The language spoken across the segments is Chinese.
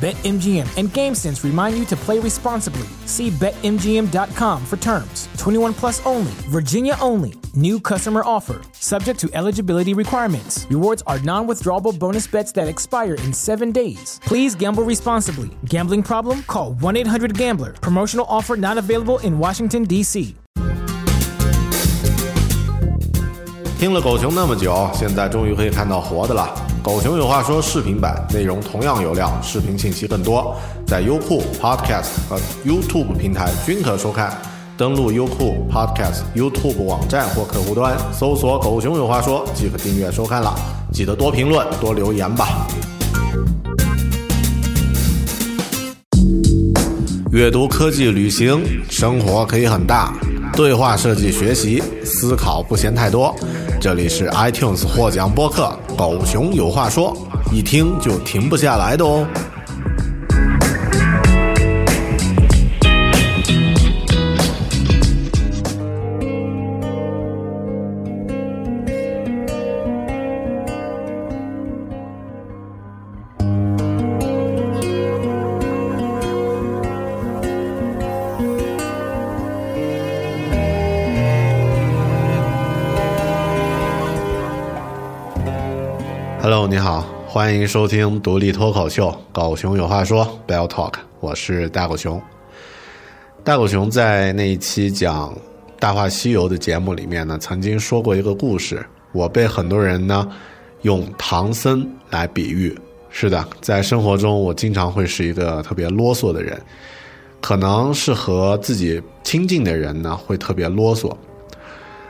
BetMGM and GameSense remind you to play responsibly. See BetMGM.com for terms. 21 plus only, Virginia only. New customer offer, subject to eligibility requirements. Rewards are non withdrawable bonus bets that expire in seven days. Please gamble responsibly. Gambling problem? Call 1 800 Gambler. Promotional offer not available in Washington, D.C. 听了狗熊那么久，现在终于可以看到活的了。 狗熊有话说视频版内容同样有料，视频信息更多，在优酷、Podcast 和 YouTube 平台均可收看。登录优酷、Podcast、YouTube 网站或客户端，搜索“狗熊有话说”即可订阅收看了。记得多评论、多留言吧。阅读、科技、旅行，生活可以很大。对话设计学习，思考不嫌太多。这里是 iTunes 获奖播客《狗熊有话说》，一听就停不下来的哦。欢迎收听独立脱口秀《狗熊有话说》Bell Talk，我是大狗熊。大狗熊在那一期讲《大话西游》的节目里面呢，曾经说过一个故事，我被很多人呢用唐僧来比喻。是的，在生活中我经常会是一个特别啰嗦的人，可能是和自己亲近的人呢会特别啰嗦。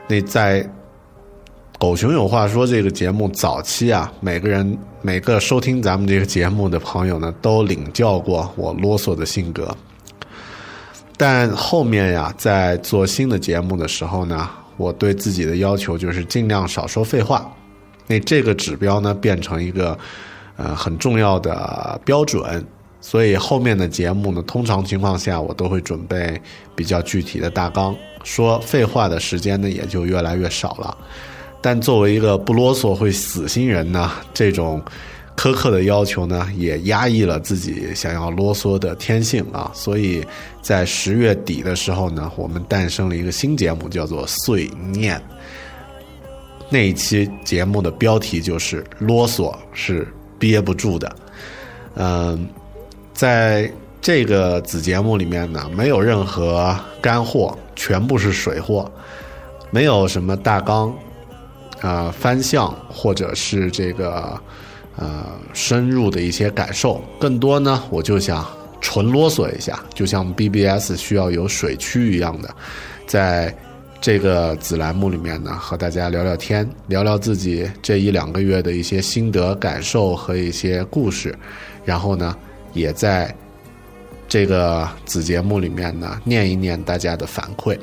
那在狗熊有话说这个节目早期啊，每个人每个收听咱们这个节目的朋友呢，都领教过我啰嗦的性格。但后面呀，在做新的节目的时候呢，我对自己的要求就是尽量少说废话。那这个指标呢，变成一个呃很重要的标准。所以后面的节目呢，通常情况下我都会准备比较具体的大纲，说废话的时间呢也就越来越少了。但作为一个不啰嗦会死心人呢，这种苛刻的要求呢，也压抑了自己想要啰嗦的天性啊。所以在十月底的时候呢，我们诞生了一个新节目，叫做《碎念》。那一期节目的标题就是“啰嗦是憋不住的”。嗯，在这个子节目里面呢，没有任何干货，全部是水货，没有什么大纲。呃，翻向或者是这个呃深入的一些感受，更多呢，我就想纯啰嗦一下，就像 BBS 需要有水区一样的，在这个子栏目里面呢，和大家聊聊天，聊聊自己这一两个月的一些心得感受和一些故事，然后呢，也在这个子节目里面呢，念一念大家的反馈，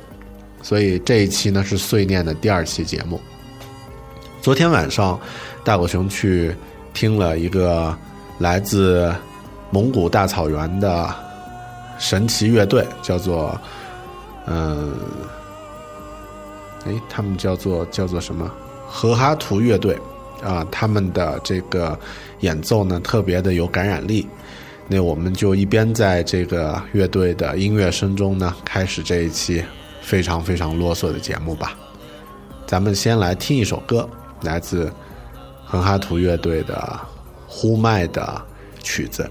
所以这一期呢是碎念的第二期节目。昨天晚上，大狗熊去听了一个来自蒙古大草原的神奇乐队，叫做嗯，哎，他们叫做叫做什么？和哈图乐队啊，他们的这个演奏呢，特别的有感染力。那我们就一边在这个乐队的音乐声中呢，开始这一期非常非常啰嗦的节目吧。咱们先来听一首歌。来自哼哈图乐队的《呼麦》的曲子。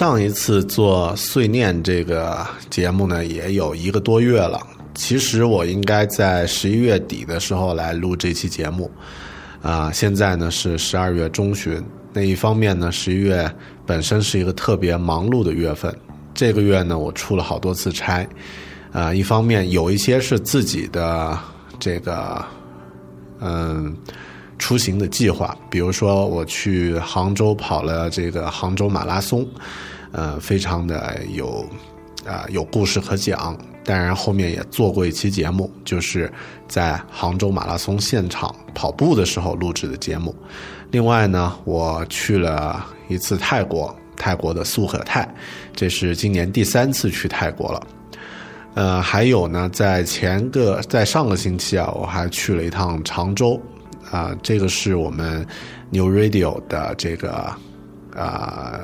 上一次做碎念这个节目呢，也有一个多月了。其实我应该在十一月底的时候来录这期节目，啊，现在呢是十二月中旬。那一方面呢，十一月本身是一个特别忙碌的月份，这个月呢我出了好多次差，啊，一方面有一些是自己的这个，嗯。出行的计划，比如说我去杭州跑了这个杭州马拉松，呃，非常的有啊有故事可讲。当然后面也做过一期节目，就是在杭州马拉松现场跑步的时候录制的节目。另外呢，我去了一次泰国，泰国的素可泰，这是今年第三次去泰国了。呃，还有呢，在前个在上个星期啊，我还去了一趟常州。啊，这个是我们 New Radio 的这个啊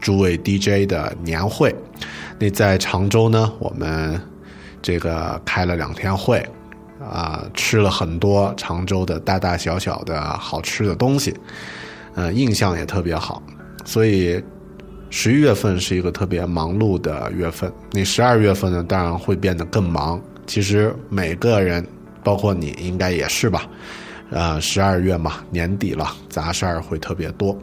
诸位 DJ 的年会。那在常州呢，我们这个开了两天会，啊，吃了很多常州的大大小小的好吃的东西，呃，印象也特别好。所以十一月份是一个特别忙碌的月份。那十二月份呢，当然会变得更忙。其实每个人，包括你应该也是吧。呃，十二月嘛，年底了，杂事儿会特别多。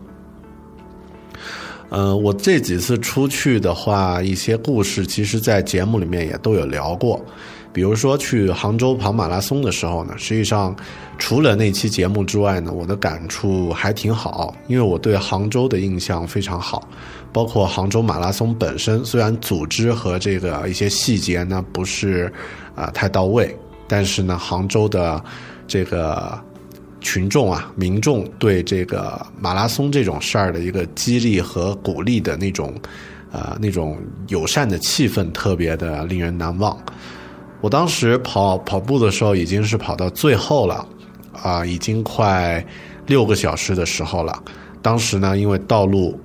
嗯，我这几次出去的话，一些故事，其实在节目里面也都有聊过。比如说去杭州跑马拉松的时候呢，实际上除了那期节目之外呢，我的感触还挺好，因为我对杭州的印象非常好。包括杭州马拉松本身，虽然组织和这个一些细节呢不是啊太到位，但是呢，杭州的这个。群众啊，民众对这个马拉松这种事儿的一个激励和鼓励的那种，呃，那种友善的气氛，特别的令人难忘。我当时跑跑步的时候，已经是跑到最后了，啊，已经快六个小时的时候了。当时呢，因为道路，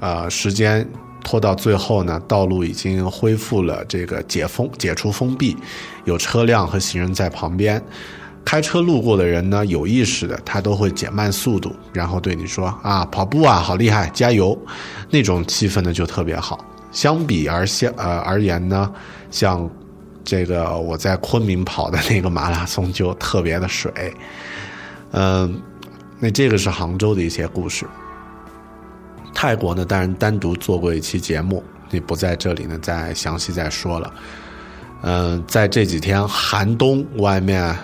呃，时间拖到最后呢，道路已经恢复了这个解封、解除封闭，有车辆和行人在旁边。开车路过的人呢，有意识的，他都会减慢速度，然后对你说：“啊，跑步啊，好厉害，加油！”那种气氛呢就特别好。相比而相呃而言呢，像这个我在昆明跑的那个马拉松就特别的水。嗯，那这个是杭州的一些故事。泰国呢，当然单独做过一期节目，你不在这里呢，再详细再说了。嗯，在这几天寒冬外面。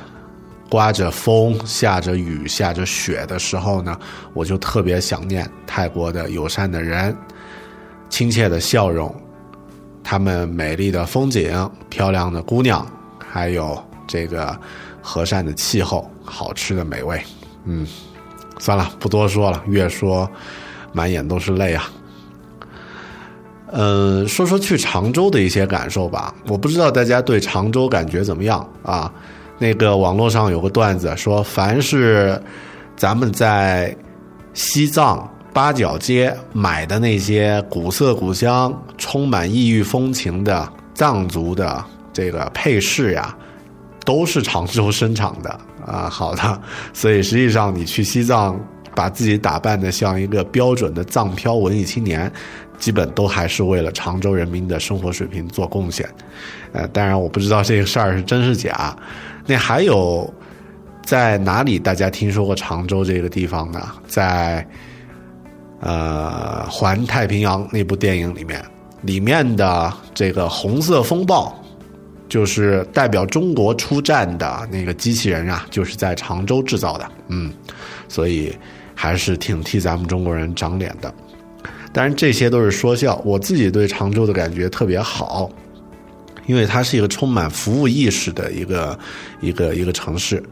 刮着风，下着雨，下着雪的时候呢，我就特别想念泰国的友善的人，亲切的笑容，他们美丽的风景，漂亮的姑娘，还有这个和善的气候，好吃的美味。嗯，算了，不多说了，越说满眼都是泪啊。嗯，说说去常州的一些感受吧。我不知道大家对常州感觉怎么样啊？那个网络上有个段子说，凡是咱们在西藏八角街买的那些古色古香、充满异域风情的藏族的这个配饰呀，都是常州生产的啊。好的，所以实际上你去西藏，把自己打扮的像一个标准的藏漂文艺青年，基本都还是为了常州人民的生活水平做贡献。呃，当然我不知道这个事儿是真是假。那还有在哪里？大家听说过常州这个地方呢？在呃《环太平洋》那部电影里面，里面的这个红色风暴，就是代表中国出战的那个机器人啊，就是在常州制造的。嗯，所以还是挺替咱们中国人长脸的。当然这些都是说笑，我自己对常州的感觉特别好。因为它是一个充满服务意识的一个一个一个城市。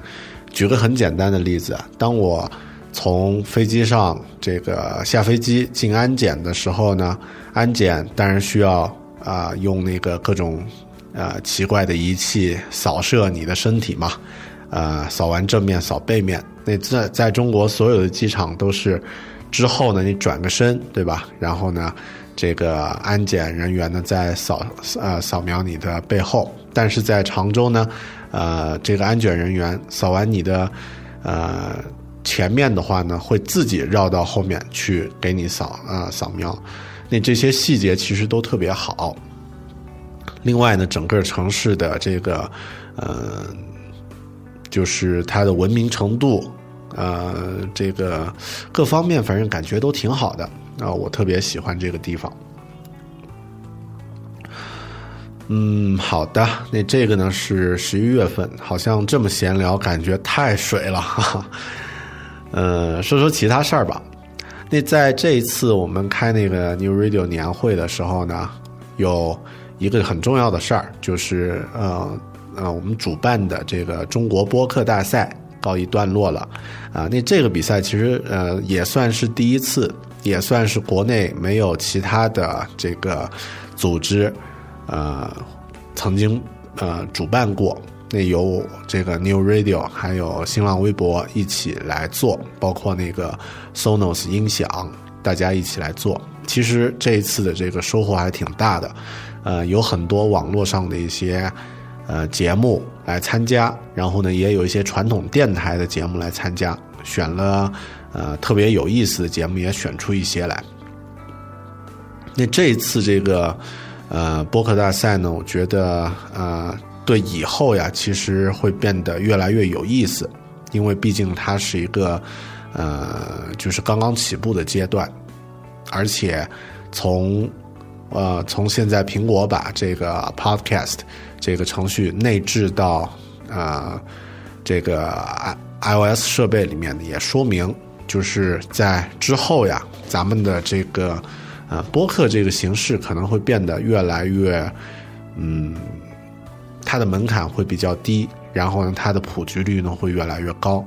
举个很简单的例子，当我从飞机上这个下飞机进安检的时候呢，安检当然需要啊用那个各种呃奇怪的仪器扫射你的身体嘛，呃扫完正面扫背面。那在在中国所有的机场都是之后呢，你转个身对吧？然后呢？这个安检人员呢，在扫呃扫描你的背后，但是在常州呢，呃，这个安检人员扫完你的呃前面的话呢，会自己绕到后面去给你扫呃扫描。那这些细节其实都特别好。另外呢，整个城市的这个，呃，就是它的文明程度，呃，这个各方面反正感觉都挺好的啊，我特别喜欢这个地方。嗯，好的，那这个呢是十一月份，好像这么闲聊，感觉太水了哈哈。呃，说说其他事儿吧。那在这一次我们开那个 New Radio 年会的时候呢，有。一个很重要的事儿就是，呃，呃，我们主办的这个中国播客大赛告一段落了，啊，那这个比赛其实呃也算是第一次，也算是国内没有其他的这个组织，呃，曾经呃主办过，那由这个 New Radio 还有新浪微博一起来做，包括那个 Sonos 音响，大家一起来做，其实这一次的这个收获还挺大的。呃，有很多网络上的一些呃节目来参加，然后呢，也有一些传统电台的节目来参加，选了呃特别有意思的节目，也选出一些来。那这一次这个呃播客大赛呢，我觉得呃对以后呀，其实会变得越来越有意思，因为毕竟它是一个呃就是刚刚起步的阶段，而且从呃，从现在苹果把这个 Podcast 这个程序内置到呃这个 i iOS 设备里面呢，也说明就是在之后呀，咱们的这个呃播客这个形式可能会变得越来越嗯，它的门槛会比较低，然后呢，它的普及率呢会越来越高，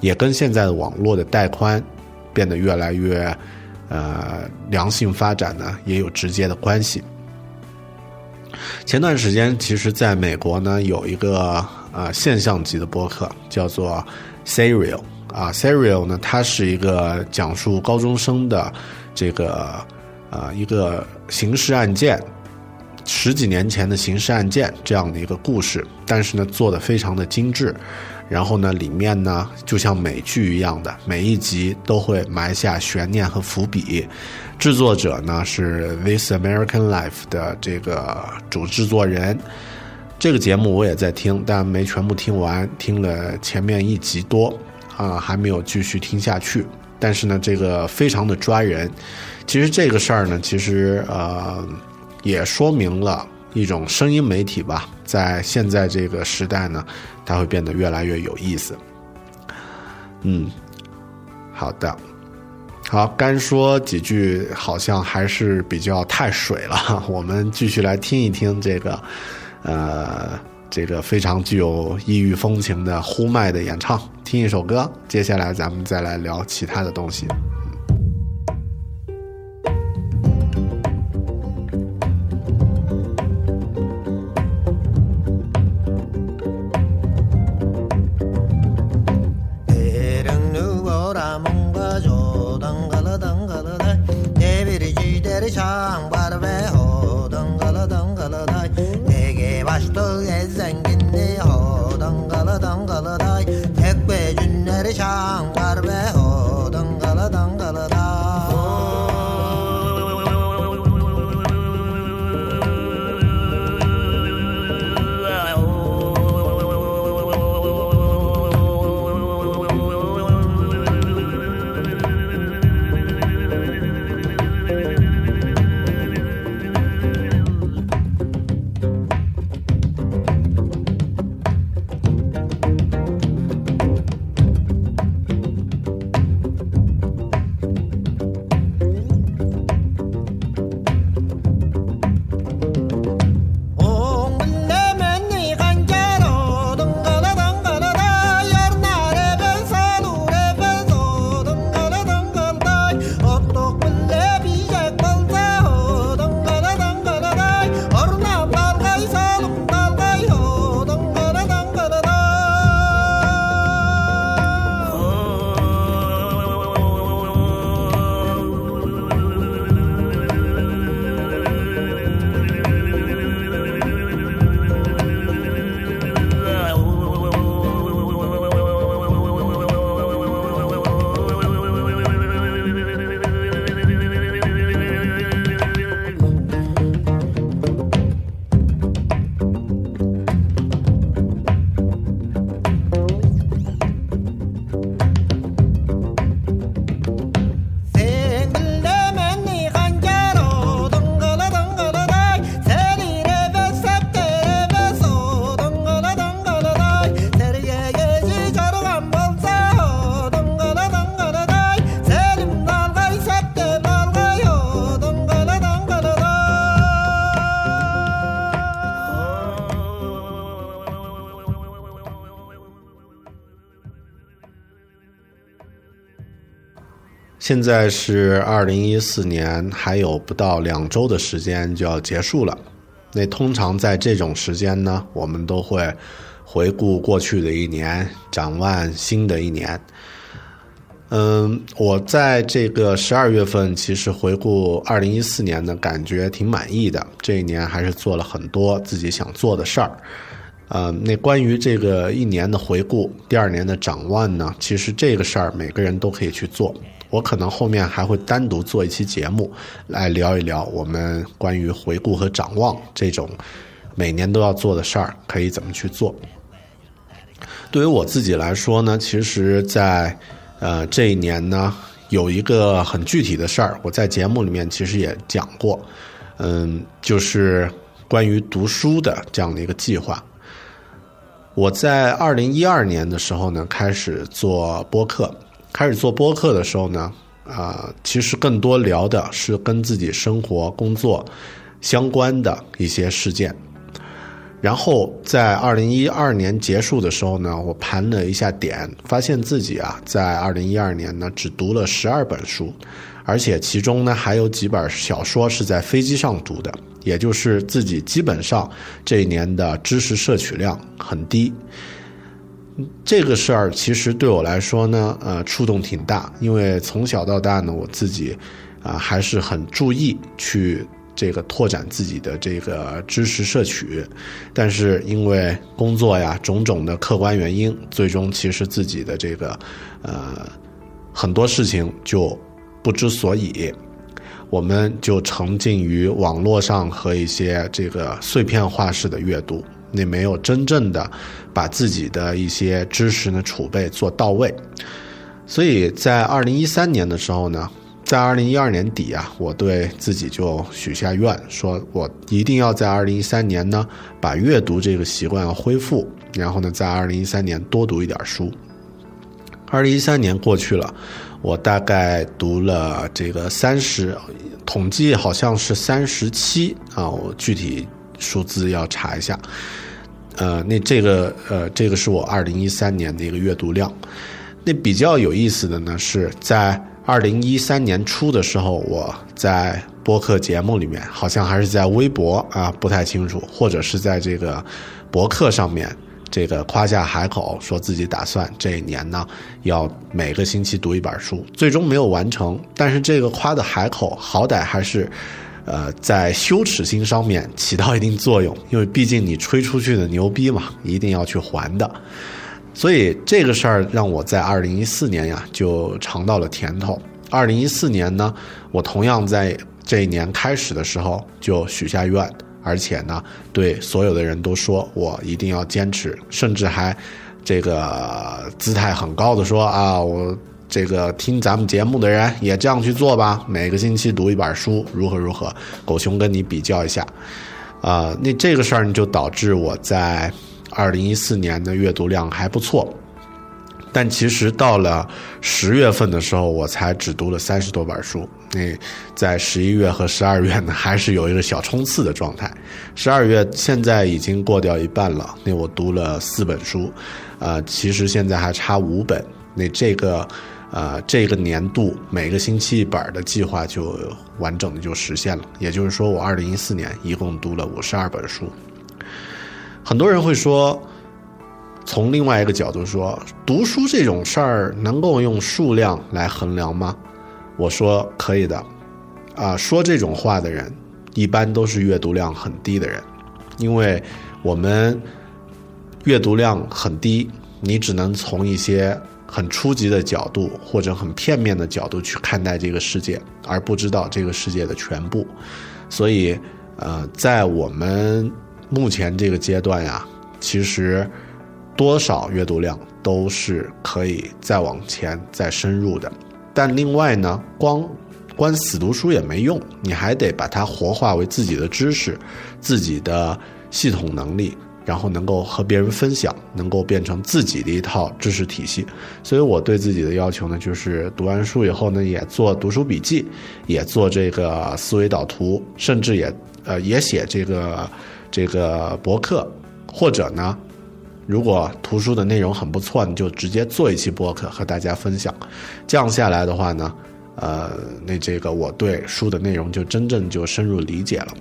也跟现在的网络的带宽变得越来越。呃，良性发展呢也有直接的关系。前段时间，其实在美国呢有一个呃现象级的播客叫做 Serial 啊，Serial 呢它是一个讲述高中生的这个呃一个刑事案件，十几年前的刑事案件这样的一个故事，但是呢做的非常的精致。然后呢，里面呢就像美剧一样的，每一集都会埋下悬念和伏笔。制作者呢是《This American Life》的这个主制作人。这个节目我也在听，但没全部听完，听了前面一集多啊，还没有继续听下去。但是呢，这个非常的抓人。其实这个事儿呢，其实呃也说明了一种声音媒体吧，在现在这个时代呢。它会变得越来越有意思。嗯，好的，好，干说几句，好像还是比较太水了。我们继续来听一听这个，呃，这个非常具有异域风情的呼麦的演唱，听一首歌。接下来咱们再来聊其他的东西。现在是二零一四年，还有不到两周的时间就要结束了。那通常在这种时间呢，我们都会回顾过去的一年，展望新的一年。嗯，我在这个十二月份，其实回顾二零一四年呢，感觉挺满意的。这一年还是做了很多自己想做的事儿。呃，那关于这个一年的回顾，第二年的展望呢，其实这个事儿每个人都可以去做。我可能后面还会单独做一期节目，来聊一聊我们关于回顾和展望这种每年都要做的事儿，可以怎么去做。对于我自己来说呢，其实，在呃这一年呢，有一个很具体的事儿，我在节目里面其实也讲过，嗯，就是关于读书的这样的一个计划。我在二零一二年的时候呢，开始做播客。开始做播客的时候呢，啊，其实更多聊的是跟自己生活、工作相关的一些事件。然后在二零一二年结束的时候呢，我盘了一下点，发现自己啊，在二零一二年呢只读了十二本书，而且其中呢还有几本小说是在飞机上读的，也就是自己基本上这一年的知识摄取量很低。这个事儿其实对我来说呢，呃，触动挺大，因为从小到大呢，我自己啊还是很注意去这个拓展自己的这个知识摄取，但是因为工作呀种种的客观原因，最终其实自己的这个呃很多事情就不知所以，我们就沉浸于网络上和一些这个碎片化式的阅读。那没有真正的把自己的一些知识呢储备做到位，所以在二零一三年的时候呢，在二零一二年底啊，我对自己就许下愿，说我一定要在二零一三年呢把阅读这个习惯恢复，然后呢，在二零一三年多读一点书。二零一三年过去了，我大概读了这个三十，统计好像是三十七啊，我具体数字要查一下。呃，那这个呃，这个是我二零一三年的一个阅读量。那比较有意思的呢，是在二零一三年初的时候，我在播客节目里面，好像还是在微博啊，不太清楚，或者是在这个博客上面，这个夸下海口，说自己打算这一年呢，要每个星期读一本书，最终没有完成。但是这个夸的海口，好歹还是。呃，在羞耻心上面起到一定作用，因为毕竟你吹出去的牛逼嘛，一定要去还的。所以这个事儿让我在二零一四年呀就尝到了甜头。二零一四年呢，我同样在这一年开始的时候就许下愿，而且呢对所有的人都说我一定要坚持，甚至还这个姿态很高的说啊我。这个听咱们节目的人也这样去做吧，每个星期读一本书，如何如何？狗熊跟你比较一下，啊，那这个事儿呢，就导致我在二零一四年的阅读量还不错，但其实到了十月份的时候，我才只读了三十多本书。那在十一月和十二月呢，还是有一个小冲刺的状态。十二月现在已经过掉一半了，那我读了四本书，呃，其实现在还差五本。那这个。呃，这个年度每个星期一本的计划就完整的就实现了。也就是说，我二零一四年一共读了五十二本书。很多人会说，从另外一个角度说，读书这种事儿能够用数量来衡量吗？我说可以的。啊，说这种话的人，一般都是阅读量很低的人，因为我们阅读量很低，你只能从一些。很初级的角度或者很片面的角度去看待这个世界，而不知道这个世界的全部。所以，呃，在我们目前这个阶段呀，其实多少阅读量都是可以再往前再深入的。但另外呢，光光死读书也没用，你还得把它活化为自己的知识、自己的系统能力。然后能够和别人分享，能够变成自己的一套知识体系。所以我对自己的要求呢，就是读完书以后呢，也做读书笔记，也做这个思维导图，甚至也呃也写这个这个博客，或者呢，如果图书的内容很不错，你就直接做一期博客和大家分享。这样下来的话呢，呃，那这个我对书的内容就真正就深入理解了。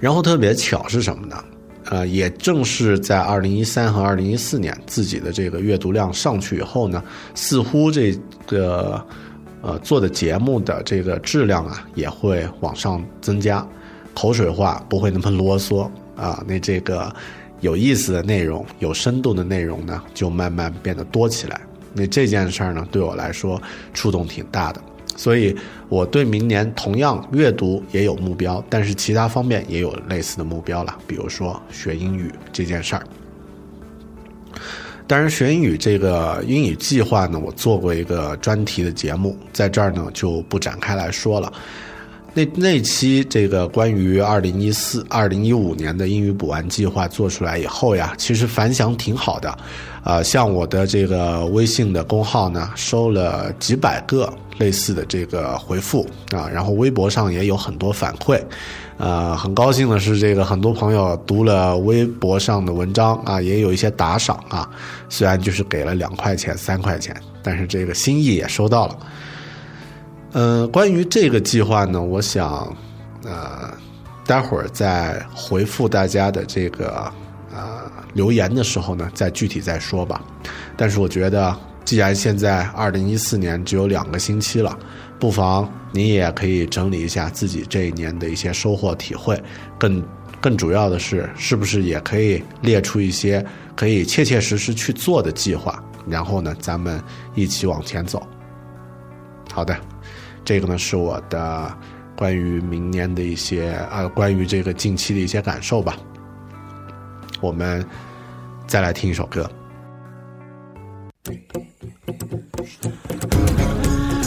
然后特别巧是什么呢？呃，也正是在二零一三和二零一四年自己的这个阅读量上去以后呢，似乎这个呃做的节目的这个质量啊也会往上增加，口水话不会那么啰嗦啊，那这个有意思的内容、有深度的内容呢就慢慢变得多起来。那这件事儿呢对我来说触动挺大的。所以，我对明年同样阅读也有目标，但是其他方面也有类似的目标了。比如说学英语这件事儿。当然，学英语这个英语计划呢，我做过一个专题的节目，在这儿呢就不展开来说了。那那期这个关于二零一四、二零一五年的英语补完计划做出来以后呀，其实反响挺好的。啊，像我的这个微信的公号呢，收了几百个类似的这个回复啊，然后微博上也有很多反馈，呃，很高兴的是，这个很多朋友读了微博上的文章啊，也有一些打赏啊，虽然就是给了两块钱、三块钱，但是这个心意也收到了。嗯，关于这个计划呢，我想，呃，待会儿在回复大家的这个。留言的时候呢，再具体再说吧。但是我觉得，既然现在二零一四年只有两个星期了，不妨你也可以整理一下自己这一年的一些收获体会。更更主要的是，是不是也可以列出一些可以切切实实去做的计划？然后呢，咱们一起往前走。好的，这个呢是我的关于明年的一些呃，关于这个近期的一些感受吧。我们再来听一首歌。Thank you.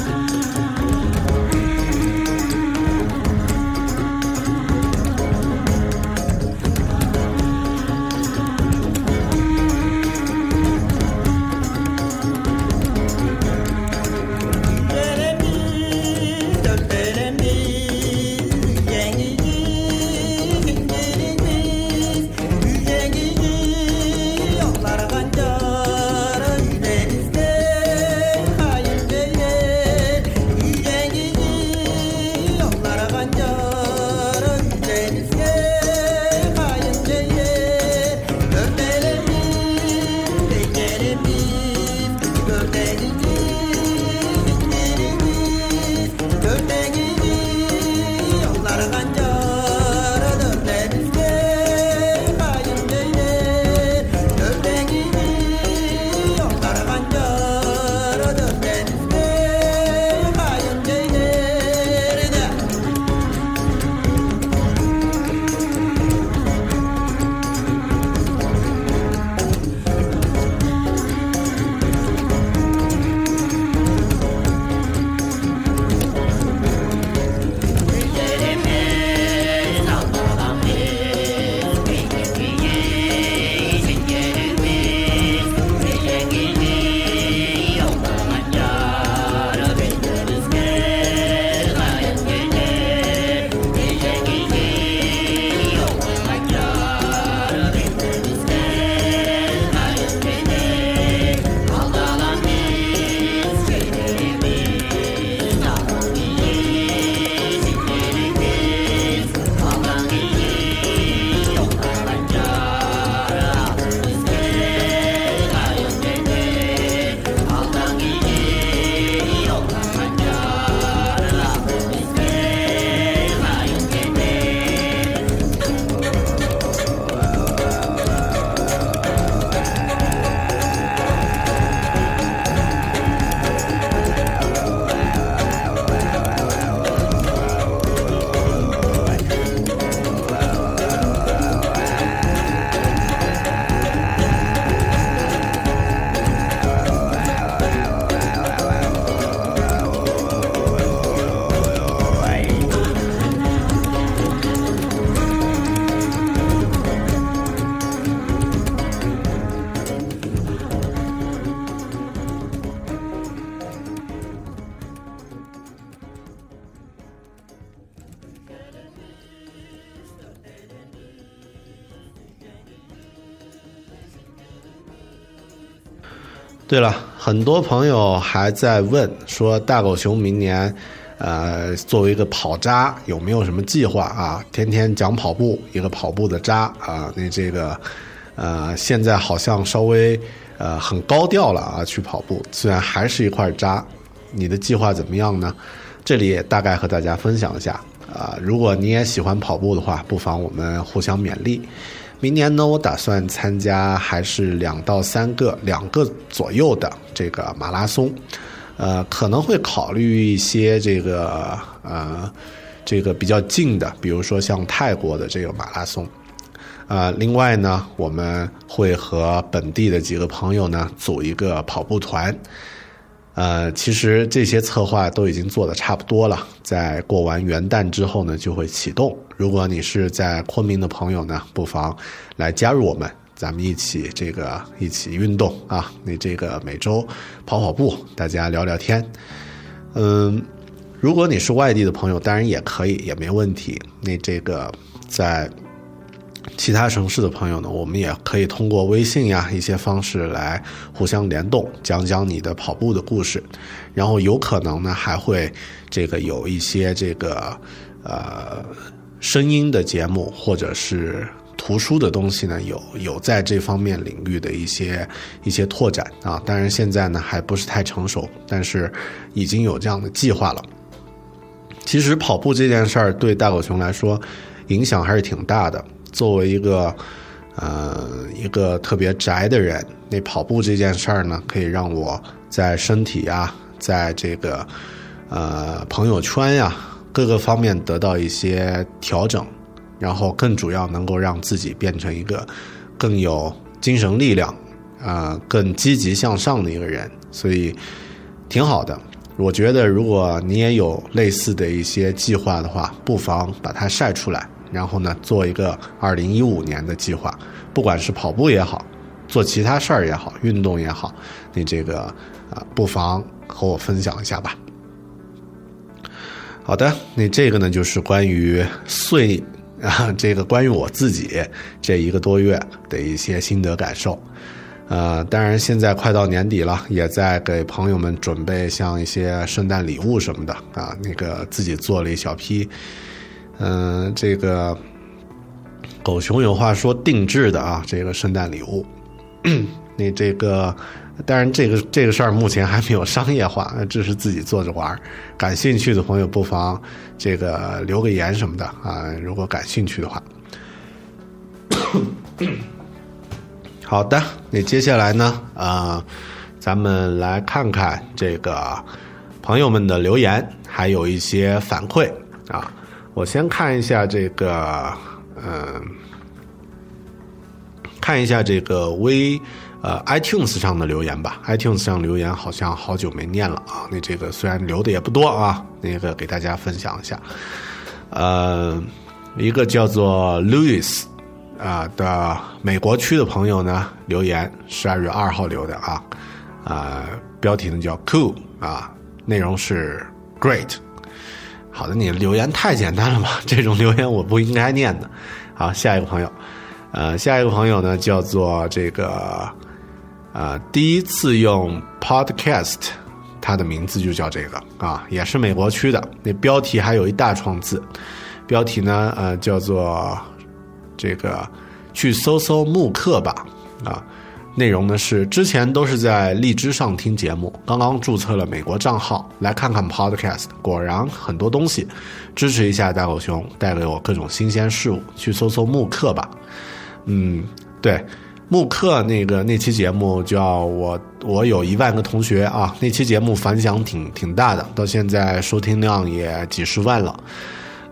对了，很多朋友还在问说，大狗熊明年，呃，作为一个跑渣，有没有什么计划啊？天天讲跑步，一个跑步的渣啊，那这个，呃，现在好像稍微呃很高调了啊，去跑步，虽然还是一块渣，你的计划怎么样呢？这里也大概和大家分享一下啊，如果你也喜欢跑步的话，不妨我们互相勉励。明年呢，我打算参加还是两到三个、两个左右的这个马拉松，呃，可能会考虑一些这个呃这个比较近的，比如说像泰国的这个马拉松，呃，另外呢，我们会和本地的几个朋友呢组一个跑步团。呃，其实这些策划都已经做的差不多了，在过完元旦之后呢，就会启动。如果你是在昆明的朋友呢，不妨来加入我们，咱们一起这个一起运动啊！你这个每周跑跑步，大家聊聊天。嗯，如果你是外地的朋友，当然也可以，也没问题。那这个在。其他城市的朋友呢，我们也可以通过微信呀一些方式来互相联动，讲讲你的跑步的故事，然后有可能呢还会这个有一些这个呃声音的节目或者是图书的东西呢，有有在这方面领域的一些一些拓展啊。当然现在呢还不是太成熟，但是已经有这样的计划了。其实跑步这件事儿对大狗熊来说影响还是挺大的。作为一个，呃，一个特别宅的人，那跑步这件事儿呢，可以让我在身体呀，在这个，呃，朋友圈呀各个方面得到一些调整，然后更主要能够让自己变成一个更有精神力量，啊，更积极向上的一个人，所以挺好的。我觉得如果你也有类似的一些计划的话，不妨把它晒出来。然后呢，做一个二零一五年的计划，不管是跑步也好，做其他事儿也好，运动也好，你这个啊，不妨和我分享一下吧。好的，那这个呢，就是关于岁啊，这个关于我自己这一个多月的一些心得感受。呃，当然现在快到年底了，也在给朋友们准备像一些圣诞礼物什么的啊，那个自己做了一小批。嗯，这个狗熊有话说，定制的啊，这个圣诞礼物，你这个，当然这个这个事儿目前还没有商业化，这是自己做着玩儿。感兴趣的朋友不妨这个留个言什么的啊，如果感兴趣的话。好的，那接下来呢，啊，咱们来看看这个朋友们的留言，还有一些反馈啊。我先看一下这个，嗯，看一下这个微呃 iTunes 上的留言吧。iTunes 上留言好像好久没念了啊。那这个虽然留的也不多啊，那个给大家分享一下。呃，一个叫做 Louis 啊的美国区的朋友呢留言，十二月二号留的啊，啊，标题呢叫 Cool 啊，内容是 Great。好的，你留言太简单了吧？这种留言我不应该念的。好，下一个朋友，呃，下一个朋友呢叫做这个，呃，第一次用 Podcast，他的名字就叫这个啊，也是美国区的。那标题还有一大串字，标题呢呃叫做这个去搜搜慕课吧啊。内容呢是之前都是在荔枝上听节目，刚刚注册了美国账号，来看看 Podcast，果然很多东西，支持一下大狗熊，带给我各种新鲜事物。去搜搜慕课吧，嗯，对，慕课那个那期节目叫我我有一万个同学啊，那期节目反响挺挺大的，到现在收听量也几十万了，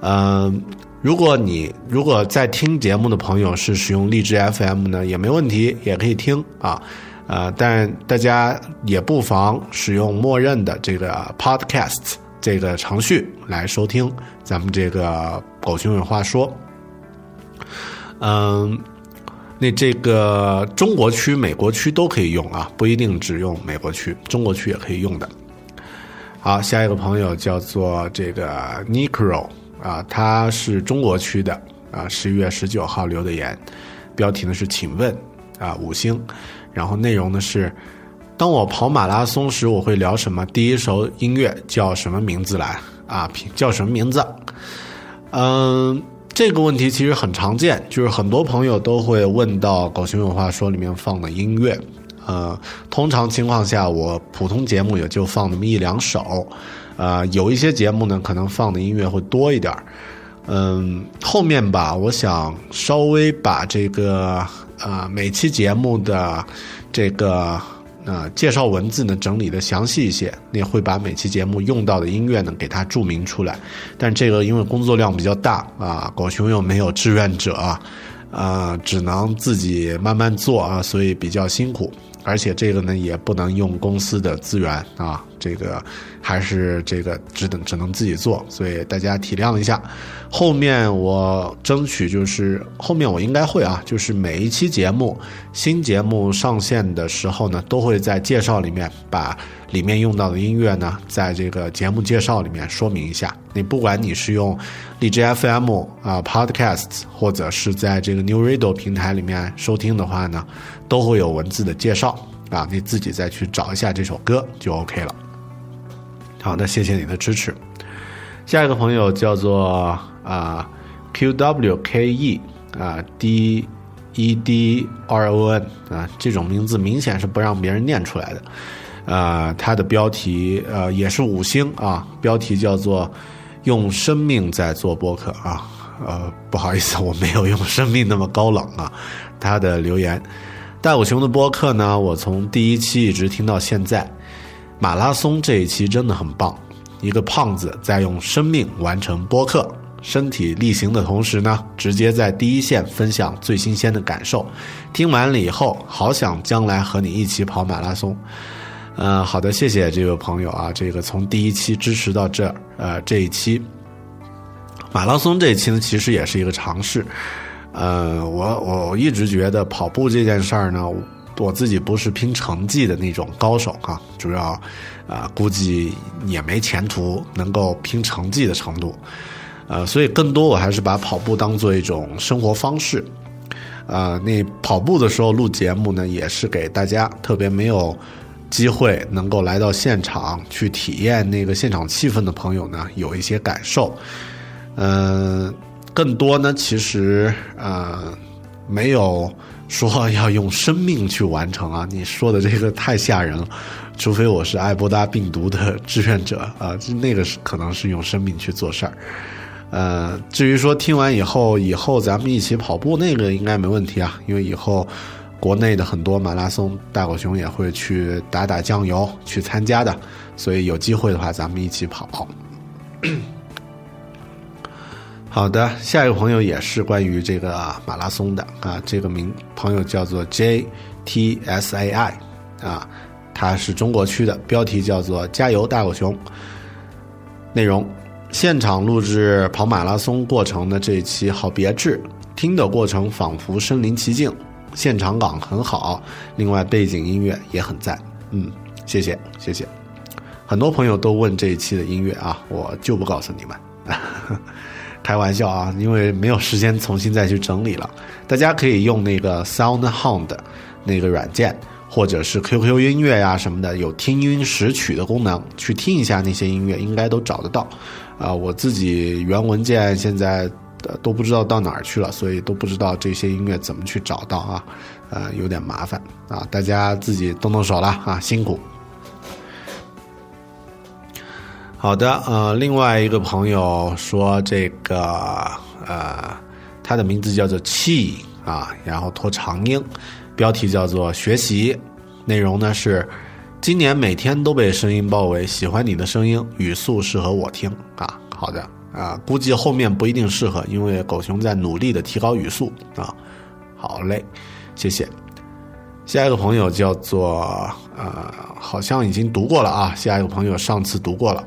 嗯。如果你如果在听节目的朋友是使用荔枝 FM 呢，也没问题，也可以听啊，呃，但大家也不妨使用默认的这个 Podcast 这个程序来收听咱们这个狗熊有话说。嗯，那这个中国区、美国区都可以用啊，不一定只用美国区，中国区也可以用的。好，下一个朋友叫做这个 Nicro。啊，他是中国区的啊，十一月十九号留的言，标题呢是“请问”，啊五星，然后内容呢是当我跑马拉松时，我会聊什么？第一首音乐叫什么名字来？啊，叫什么名字？嗯，这个问题其实很常见，就是很多朋友都会问到《狗熊有话说》里面放的音乐。呃，通常情况下，我普通节目也就放那么一两首。呃，有一些节目呢，可能放的音乐会多一点儿嗯，后面吧，我想稍微把这个呃每期节目的这个。呃，介绍文字呢整理的详细一些，也会把每期节目用到的音乐呢给它注明出来。但这个因为工作量比较大啊，狗熊又没有志愿者啊，只能自己慢慢做啊，所以比较辛苦。而且这个呢也不能用公司的资源啊，这个还是这个只能只能自己做，所以大家体谅一下。后面我争取就是后面我应该会啊，就是每一期节目新节目上线的时候呢，都会在介绍里面把里面用到的音乐呢，在这个节目介绍里面说明一下。你不管你是用荔枝 FM 啊 Podcasts 或者是在这个 New Radio 平台里面收听的话呢。都会有文字的介绍啊，你自己再去找一下这首歌就 OK 了。好，那谢谢你的支持。下一个朋友叫做啊 QWKE 啊 D E D R O N 啊，这种名字明显是不让别人念出来的。啊，他的标题呃也是五星啊，标题叫做用生命在做播客啊。呃，不好意思，我没有用生命那么高冷啊。他的留言。大狗熊的播客呢，我从第一期一直听到现在。马拉松这一期真的很棒，一个胖子在用生命完成播客，身体力行的同时呢，直接在第一线分享最新鲜的感受。听完了以后，好想将来和你一起跑马拉松。呃，好的，谢谢这位朋友啊，这个从第一期支持到这儿，呃，这一期马拉松这一期呢，其实也是一个尝试。呃，我我一直觉得跑步这件事儿呢，我自己不是拼成绩的那种高手啊，主要，啊，估计也没前途能够拼成绩的程度，呃，所以更多我还是把跑步当做一种生活方式，啊，那跑步的时候录节目呢，也是给大家特别没有机会能够来到现场去体验那个现场气氛的朋友呢，有一些感受，嗯。更多呢，其实呃，没有说要用生命去完成啊。你说的这个太吓人了，除非我是埃博拉病毒的志愿者啊，就那个是可能是用生命去做事儿。呃，至于说听完以后，以后咱们一起跑步，那个应该没问题啊，因为以后国内的很多马拉松，大狗熊也会去打打酱油去参加的，所以有机会的话，咱们一起跑。好的，下一个朋友也是关于这个马拉松的啊，这个名朋友叫做 J T S A I 啊，他是中国区的，标题叫做“加油大狗熊”。内容：现场录制跑马拉松过程的这一期好别致，听的过程仿佛身临其境，现场感很好，另外背景音乐也很赞。嗯，谢谢谢谢。很多朋友都问这一期的音乐啊，我就不告诉你们。开玩笑啊，因为没有时间重新再去整理了。大家可以用那个 SoundHound 那个软件，或者是 QQ 音乐呀什么的，有听音识曲的功能，去听一下那些音乐，应该都找得到。啊，我自己原文件现在都不知道到哪儿去了，所以都不知道这些音乐怎么去找到啊，呃，有点麻烦啊，大家自己动动手了啊，辛苦。好的，呃，另外一个朋友说这个，呃，他的名字叫做气啊，然后拖长音，标题叫做学习，内容呢是，今年每天都被声音包围，喜欢你的声音，语速适合我听啊。好的，啊，估计后面不一定适合，因为狗熊在努力的提高语速啊。好嘞，谢谢。下一个朋友叫做，呃，好像已经读过了啊。下一个朋友上次读过了。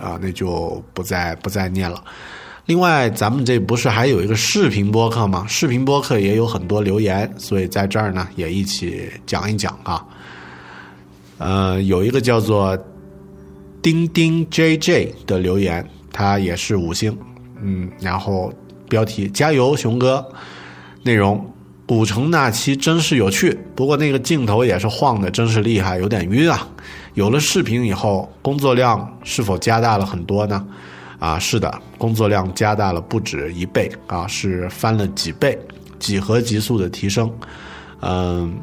啊，那就不再不再念了。另外，咱们这不是还有一个视频播客吗？视频播客也有很多留言，所以在这儿呢也一起讲一讲啊。呃，有一个叫做钉钉 JJ 的留言，他也是五星，嗯，然后标题加油熊哥，内容古城那期真是有趣，不过那个镜头也是晃的，真是厉害，有点晕啊。有了视频以后，工作量是否加大了很多呢？啊，是的，工作量加大了不止一倍啊，是翻了几倍，几何级数的提升。嗯，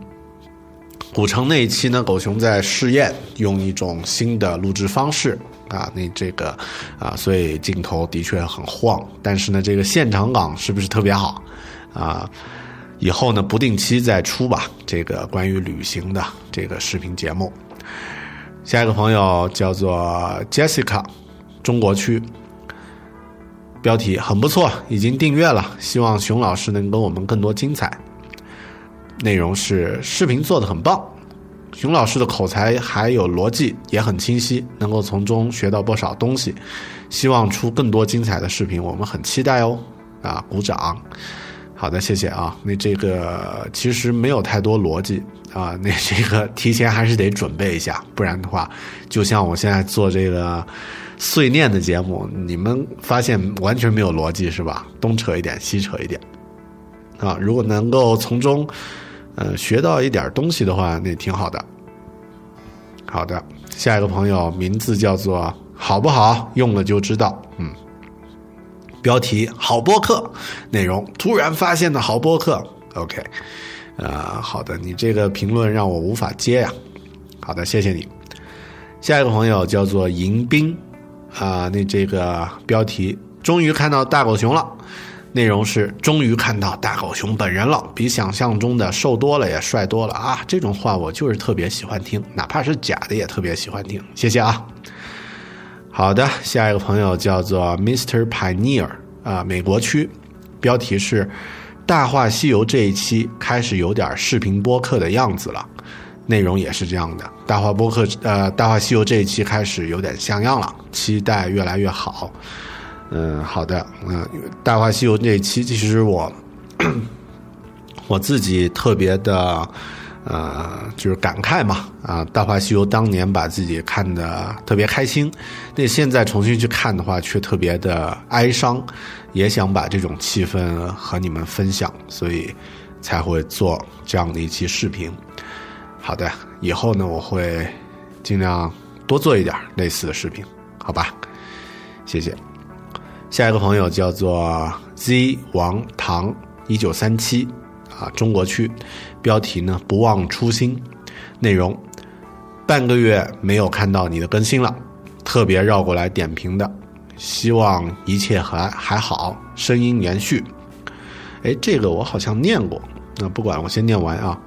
古城那一期呢，狗熊在试验用一种新的录制方式啊，那这个啊，所以镜头的确很晃，但是呢，这个现场感是不是特别好啊？以后呢，不定期再出吧。这个关于旅行的这个视频节目，下一个朋友叫做 Jessica，中国区，标题很不错，已经订阅了，希望熊老师能给我们更多精彩。内容是视频做的很棒，熊老师的口才还有逻辑也很清晰，能够从中学到不少东西。希望出更多精彩的视频，我们很期待哦。啊，鼓掌。好的，谢谢啊。那这个其实没有太多逻辑啊，那这个提前还是得准备一下，不然的话，就像我现在做这个碎念的节目，你们发现完全没有逻辑是吧？东扯一点，西扯一点啊。如果能够从中呃学到一点东西的话，那挺好的。好的，下一个朋友名字叫做好不好？用了就知道，嗯。标题好播客，内容突然发现的好播客。OK，呃，好的，你这个评论让我无法接呀。好的，谢谢你。下一个朋友叫做迎宾，啊，那这个标题终于看到大狗熊了，内容是终于看到大狗熊本人了，比想象中的瘦多了也帅多了啊！这种话我就是特别喜欢听，哪怕是假的也特别喜欢听。谢谢啊。好的，下一个朋友叫做 Mister Pioneer 啊，美国区，标题是《大话西游》这一期开始有点视频播客的样子了，内容也是这样的。大话播客呃，《大话西游》这一期开始有点像样了，期待越来越好。嗯，好的，嗯，《大话西游》这一期其实我 我自己特别的。呃，就是感慨嘛，啊，《大话西游》当年把自己看的特别开心，那现在重新去看的话，却特别的哀伤，也想把这种气氛和你们分享，所以才会做这样的一期视频。好的，以后呢，我会尽量多做一点类似的视频，好吧？谢谢。下一个朋友叫做 Z 王唐一九三七。啊，中国区，标题呢？不忘初心，内容，半个月没有看到你的更新了，特别绕过来点评的，希望一切还还好，声音延续。哎，这个我好像念过，那不管，我先念完啊。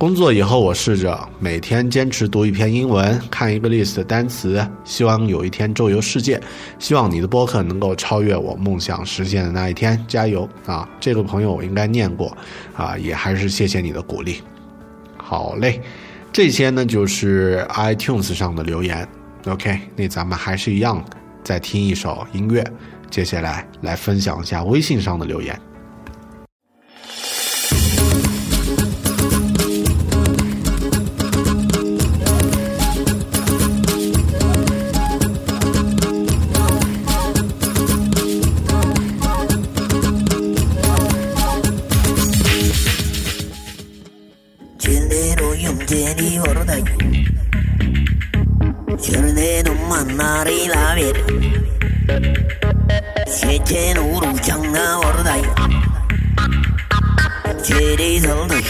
工作以后，我试着每天坚持读一篇英文，看一个 list 的单词，希望有一天周游世界。希望你的播客能够超越我梦想实现的那一天，加油啊！这个朋友我应该念过，啊，也还是谢谢你的鼓励。好嘞，这些呢就是 iTunes 上的留言。OK，那咱们还是一样，再听一首音乐，接下来来分享一下微信上的留言。trên ủ đủ chẳng ngã ở đây Chỉ đi dẫu được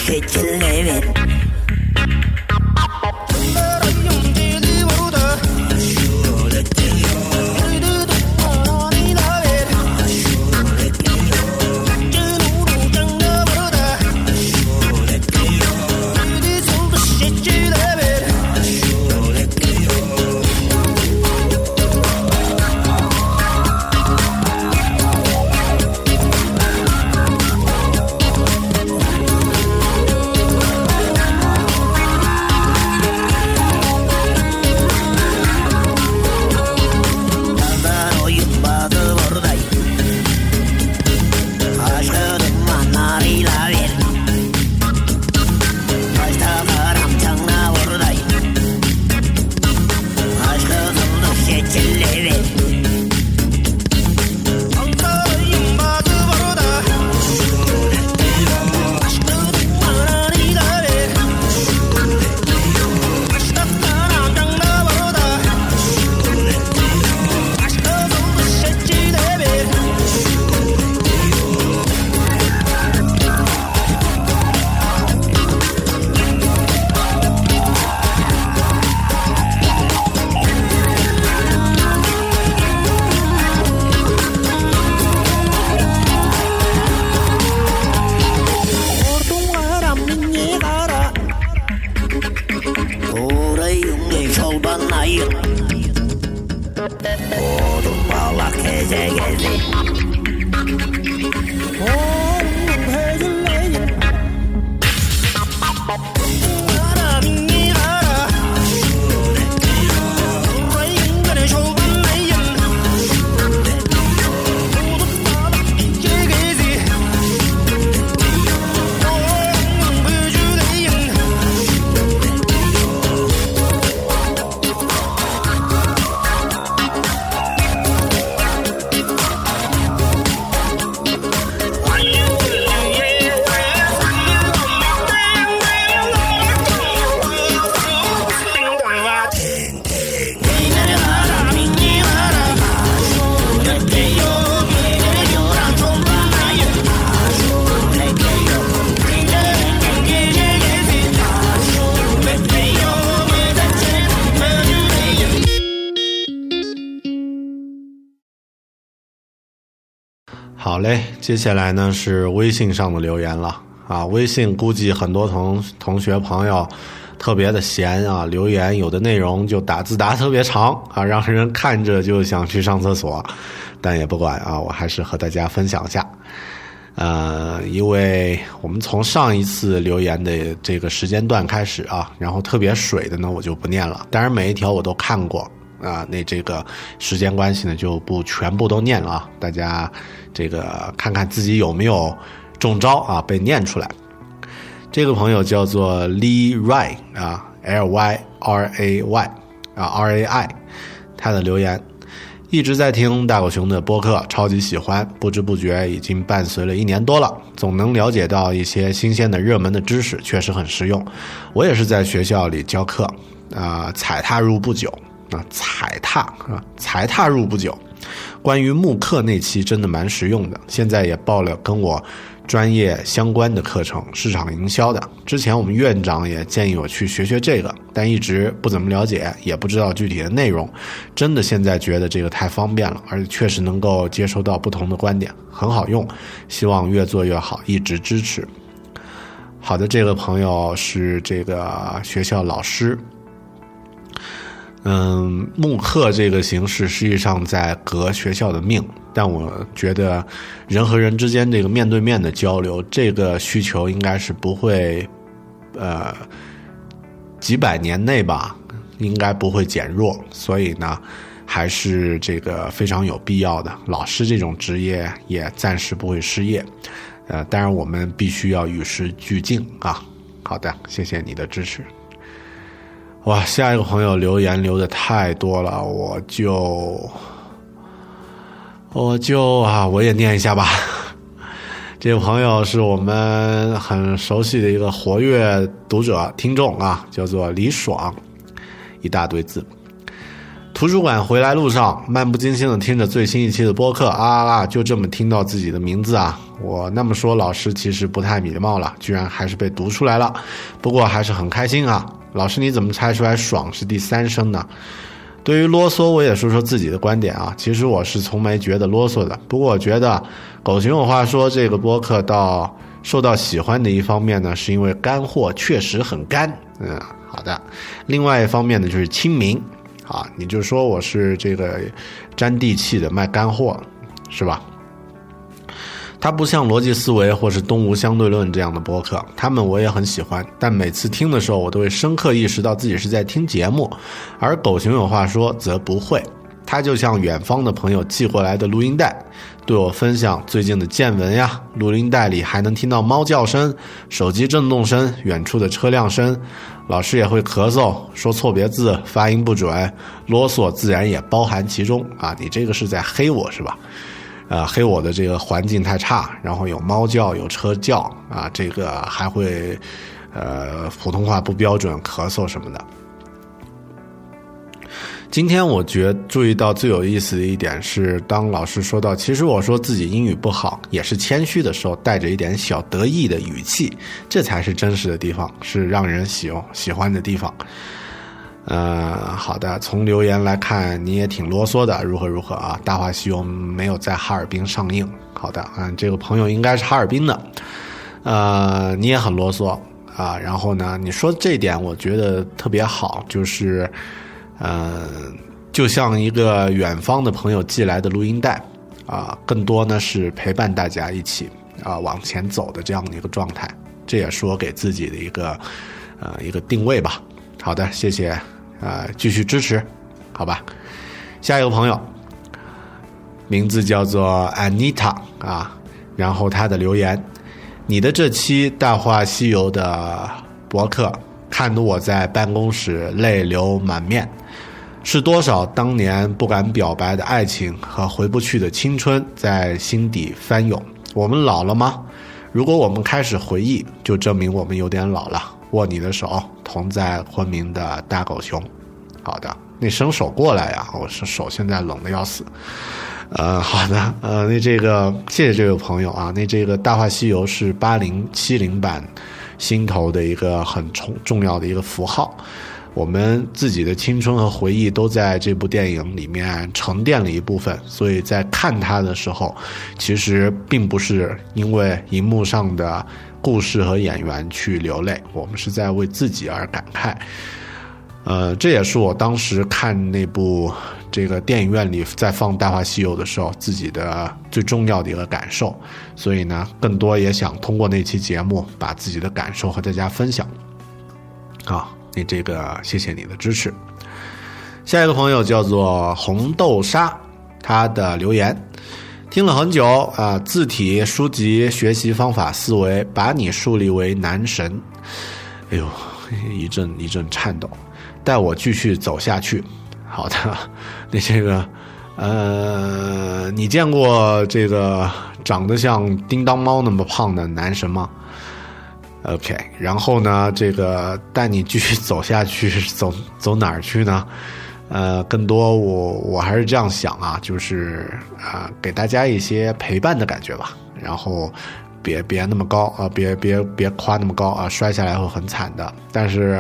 接下来呢是微信上的留言了啊。微信估计很多同同学朋友特别的闲啊，留言有的内容就打字打特别长啊，让人看着就想去上厕所。但也不管啊，我还是和大家分享一下。呃，因为我们从上一次留言的这个时间段开始啊，然后特别水的呢，我就不念了。当然每一条我都看过。啊，那这个时间关系呢，就不全部都念了啊。大家这个看看自己有没有中招啊，被念出来。这个朋友叫做 Lee Rai 啊，L Y R A Y 啊，R A I，他的留言一直在听大狗熊的播客，超级喜欢，不知不觉已经伴随了一年多了，总能了解到一些新鲜的热门的知识，确实很实用。我也是在学校里教课啊，踩踏入不久。啊，踩踏啊，才踏入不久。关于慕课那期真的蛮实用的，现在也报了跟我专业相关的课程，市场营销的。之前我们院长也建议我去学学这个，但一直不怎么了解，也不知道具体的内容。真的现在觉得这个太方便了，而且确实能够接收到不同的观点，很好用。希望越做越好，一直支持。好的，这个朋友是这个学校老师。嗯，慕课这个形式实际上在革学校的命，但我觉得人和人之间这个面对面的交流，这个需求应该是不会，呃，几百年内吧，应该不会减弱，所以呢，还是这个非常有必要的。老师这种职业也暂时不会失业，呃，当然我们必须要与时俱进啊。好的，谢谢你的支持。哇，下一个朋友留言留的太多了，我就我就啊，我也念一下吧。这位朋友是我们很熟悉的一个活跃读者听众啊，叫做李爽，一大堆字。图书馆回来路上，漫不经心的听着最新一期的播客啊啊，就这么听到自己的名字啊，我那么说老师其实不太礼貌了，居然还是被读出来了，不过还是很开心啊。老师，你怎么猜出来“爽”是第三声呢？对于啰嗦，我也说说自己的观点啊。其实我是从没觉得啰嗦的。不过我觉得，狗熊有话说，这个播客到受到喜欢的一方面呢，是因为干货确实很干。嗯，好的。另外一方面呢，就是亲民啊。你就说我是这个沾地气的卖干货，是吧？它不像逻辑思维或是东吴相对论这样的播客，他们我也很喜欢，但每次听的时候，我都会深刻意识到自己是在听节目，而狗熊有话说则不会，它就像远方的朋友寄过来的录音带，对我分享最近的见闻呀。录音带里还能听到猫叫声、手机震动声、远处的车辆声，老师也会咳嗽、说错别字、发音不准、啰嗦，自然也包含其中啊。你这个是在黑我是吧？呃，黑我的这个环境太差，然后有猫叫，有车叫啊，这个还会，呃，普通话不标准，咳嗽什么的。今天我觉注意到最有意思的一点是，当老师说到，其实我说自己英语不好，也是谦虚的时候，带着一点小得意的语气，这才是真实的地方，是让人喜喜欢的地方。呃，好的。从留言来看，你也挺啰嗦的，如何如何啊？《大话西游》没有在哈尔滨上映。好的，嗯，这个朋友应该是哈尔滨的。呃，你也很啰嗦啊。然后呢，你说这点我觉得特别好，就是，呃，就像一个远方的朋友寄来的录音带啊，更多呢是陪伴大家一起啊往前走的这样的一个状态。这也是我给自己的一个呃一个定位吧。好的，谢谢啊，继续支持，好吧。下一个朋友名字叫做 Anita 啊，然后他的留言：你的这期《大话西游》的博客，看得我在办公室泪流满面。是多少当年不敢表白的爱情和回不去的青春在心底翻涌？我们老了吗？如果我们开始回忆，就证明我们有点老了。握你的手，同在昏迷的大狗熊。好的，那伸手过来呀！我是手现在冷的要死。呃，好的，呃，那这个谢谢这位朋友啊。那这个《大话西游》是八零七零版心头的一个很重重要的一个符号。我们自己的青春和回忆都在这部电影里面沉淀了一部分，所以在看它的时候，其实并不是因为荧幕上的故事和演员去流泪，我们是在为自己而感慨。呃，这也是我当时看那部这个电影院里在放《大话西游》的时候自己的最重要的一个感受。所以呢，更多也想通过那期节目把自己的感受和大家分享。啊。你这个，谢谢你的支持。下一个朋友叫做红豆沙，他的留言听了很久啊，字体、书籍、学习方法、思维，把你树立为男神。哎呦，一阵一阵颤抖，带我继续走下去。好的，那这个，呃，你见过这个长得像叮当猫那么胖的男神吗？OK，然后呢，这个带你继续走下去，走走哪儿去呢？呃，更多我我还是这样想啊，就是啊，给大家一些陪伴的感觉吧。然后别别那么高啊，别别别夸那么高啊，摔下来会很惨的。但是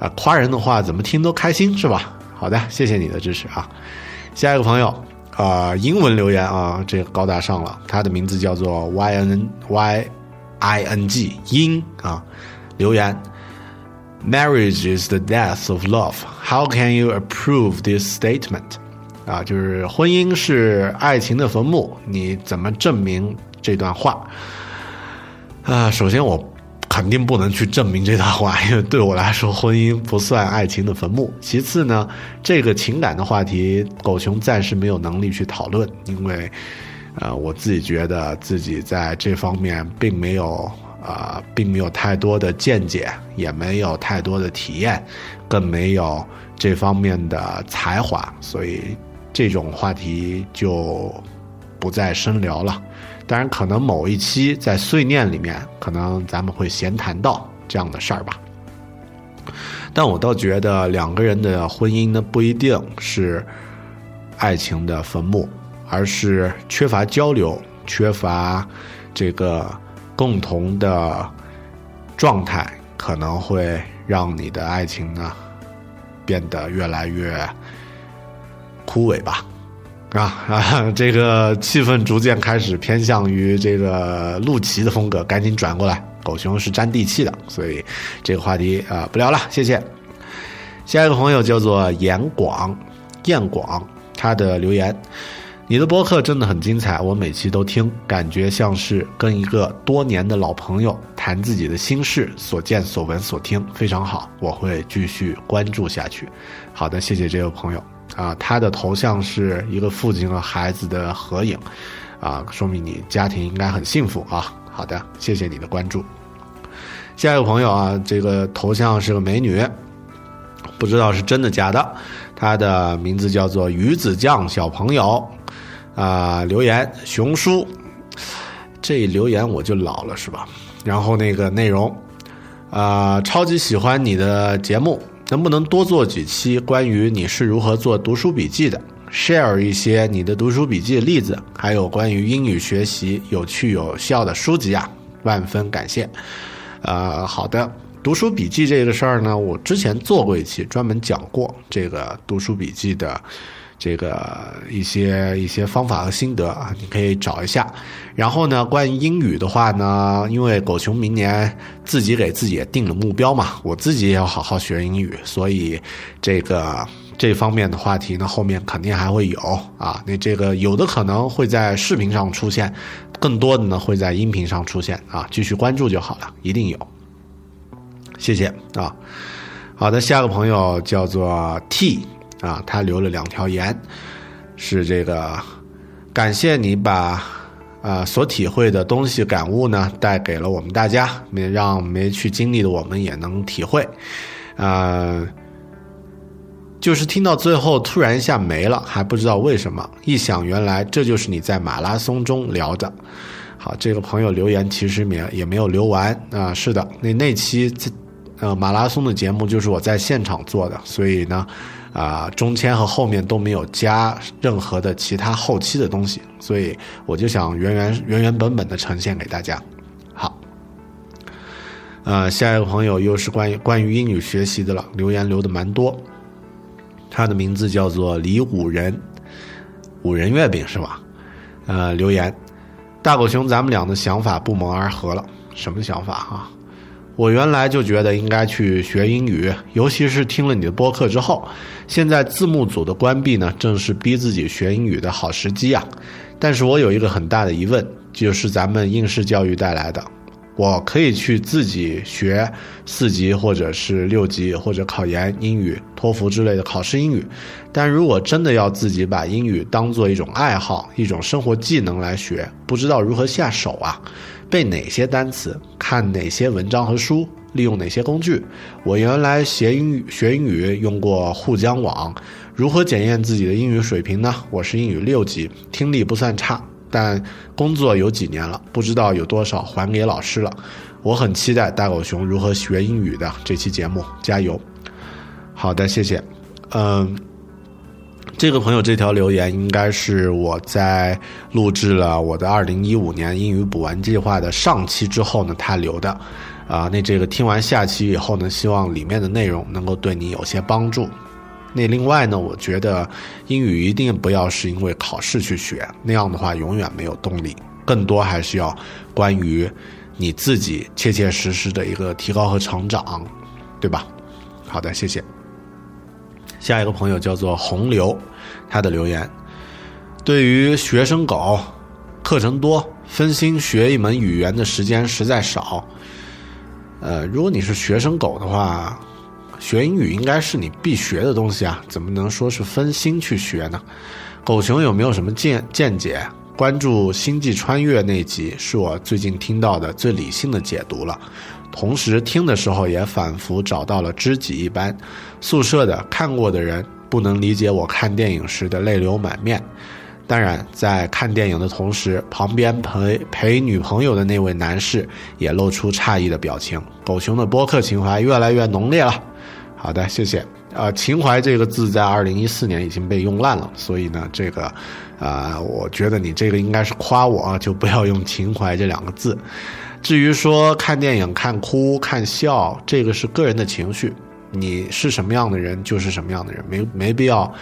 啊，夸人的话怎么听都开心是吧？好的，谢谢你的支持啊。下一个朋友啊，英文留言啊，这个高大上了，他的名字叫做 Y N Y。i n g 英啊，留言，Marriage is the death of love. How can you approve this statement？啊，就是婚姻是爱情的坟墓，你怎么证明这段话？啊，首先我肯定不能去证明这段话，因为对我来说，婚姻不算爱情的坟墓。其次呢，这个情感的话题，狗熊暂时没有能力去讨论，因为。呃，我自己觉得自己在这方面并没有啊，并没有太多的见解，也没有太多的体验，更没有这方面的才华，所以这种话题就不再深聊了。当然，可能某一期在碎念里面，可能咱们会闲谈到这样的事儿吧。但我倒觉得两个人的婚姻呢，不一定是爱情的坟墓。而是缺乏交流，缺乏这个共同的状态，可能会让你的爱情呢变得越来越枯萎吧。啊啊，这个气氛逐渐开始偏向于这个陆琪的风格，赶紧转过来。狗熊是沾地气的，所以这个话题啊不聊了，谢谢。下一个朋友叫做严广，燕广，他的留言。你的播客真的很精彩，我每期都听，感觉像是跟一个多年的老朋友谈自己的心事，所见所闻所听非常好，我会继续关注下去。好的，谢谢这位朋友啊，他的头像是一个父亲和孩子的合影，啊，说明你家庭应该很幸福啊。好的，谢谢你的关注。下一个朋友啊，这个头像是个美女，不知道是真的假的，她的名字叫做鱼子酱小朋友。啊，留言熊叔，这一留言我就老了是吧？然后那个内容，啊，超级喜欢你的节目，能不能多做几期关于你是如何做读书笔记的？share 一些你的读书笔记的例子，还有关于英语学习有趣有效的书籍啊，万分感谢。呃，好的，读书笔记这个事儿呢，我之前做过一期，专门讲过这个读书笔记的。这个一些一些方法和心得啊，你可以找一下。然后呢，关于英语的话呢，因为狗熊明年自己给自己也定了目标嘛，我自己也要好好学英语，所以这个这方面的话题呢，后面肯定还会有啊。那这个有的可能会在视频上出现，更多的呢会在音频上出现啊。继续关注就好了，一定有。谢谢啊。好的，下个朋友叫做 T 啊，他留了两条言，是这个感谢你把啊所体会的东西感悟呢带给了我们大家，没让没去经历的我们也能体会，啊。就是听到最后突然一下没了，还不知道为什么。一想，原来这就是你在马拉松中聊的。好，这个朋友留言其实也也没有留完啊。是的，那那期呃马拉松的节目就是我在现场做的，所以呢，啊中间和后面都没有加任何的其他后期的东西，所以我就想原原原原本本的呈现给大家。好，呃，下一个朋友又是关于关于英语学习的了，留言留的蛮多。他的名字叫做李五仁，五仁月饼是吧？呃，留言，大狗熊，咱们俩的想法不谋而合了。什么想法啊？我原来就觉得应该去学英语，尤其是听了你的播客之后，现在字幕组的关闭呢，正是逼自己学英语的好时机啊。但是我有一个很大的疑问，就是咱们应试教育带来的。我可以去自己学四级或者是六级或者考研英语、托福之类的考试英语，但如果真的要自己把英语当做一种爱好、一种生活技能来学，不知道如何下手啊？背哪些单词？看哪些文章和书？利用哪些工具？我原来学英语学英语用过沪江网，如何检验自己的英语水平呢？我是英语六级，听力不算差。但工作有几年了，不知道有多少还给老师了。我很期待大狗熊如何学英语的这期节目，加油！好的，谢谢。嗯，这个朋友这条留言应该是我在录制了我的二零一五年英语补完计划的上期之后呢，他留的。啊，那这个听完下期以后呢，希望里面的内容能够对你有些帮助。那另外呢，我觉得英语一定不要是因为考试去学，那样的话永远没有动力。更多还是要关于你自己切切实实的一个提高和成长，对吧？好的，谢谢。下一个朋友叫做洪流，他的留言：对于学生狗，课程多，分心学一门语言的时间实在少。呃，如果你是学生狗的话。学英语应该是你必学的东西啊，怎么能说是分心去学呢？狗熊有没有什么见见解？关注《星际穿越》那集是我最近听到的最理性的解读了，同时听的时候也仿佛找到了知己一般。宿舍的看过的人不能理解我看电影时的泪流满面。当然，在看电影的同时，旁边陪陪女朋友的那位男士也露出诧异的表情。狗熊的播客情怀越来越浓烈了。好的，谢谢。呃，情怀这个字在二零一四年已经被用烂了，所以呢，这个，啊，我觉得你这个应该是夸我啊，就不要用情怀这两个字。至于说看电影看哭看笑，这个是个人的情绪，你是什么样的人就是什么样的人，没没必要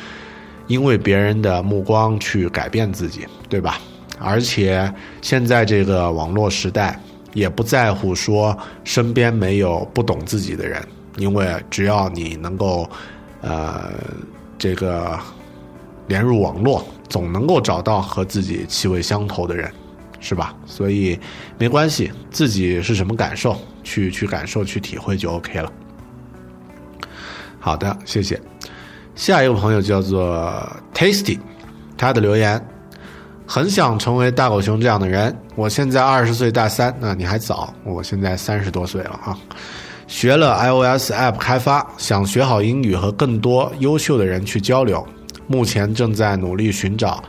因为别人的目光去改变自己，对吧？而且现在这个网络时代，也不在乎说身边没有不懂自己的人。因为只要你能够，呃，这个连入网络，总能够找到和自己气味相投的人，是吧？所以没关系，自己是什么感受，去去感受，去体会就 OK 了。好的，谢谢。下一个朋友叫做 Tasty，他的留言很想成为大狗熊这样的人。我现在二十岁大三，那你还早，我现在三十多岁了哈。学了 iOS App 开发，想学好英语和更多优秀的人去交流。目前正在努力寻找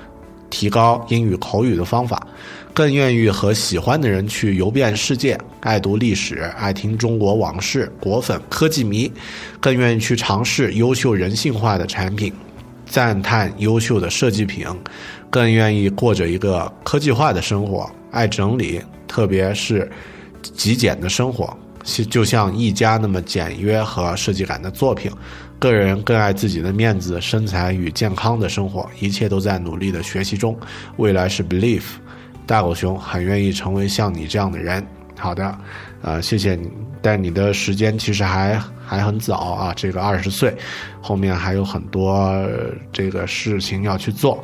提高英语口语的方法，更愿意和喜欢的人去游遍世界。爱读历史，爱听中国往事，果粉科技迷，更愿意去尝试优秀人性化的产品，赞叹优秀的设计品，更愿意过着一个科技化的生活。爱整理，特别是极简的生活。就像一家那么简约和设计感的作品，个人更爱自己的面子、身材与健康的生活，一切都在努力的学习中。未来是 belief，大狗熊很愿意成为像你这样的人。好的，啊，谢谢你。但你的时间其实还还很早啊，这个二十岁，后面还有很多这个事情要去做。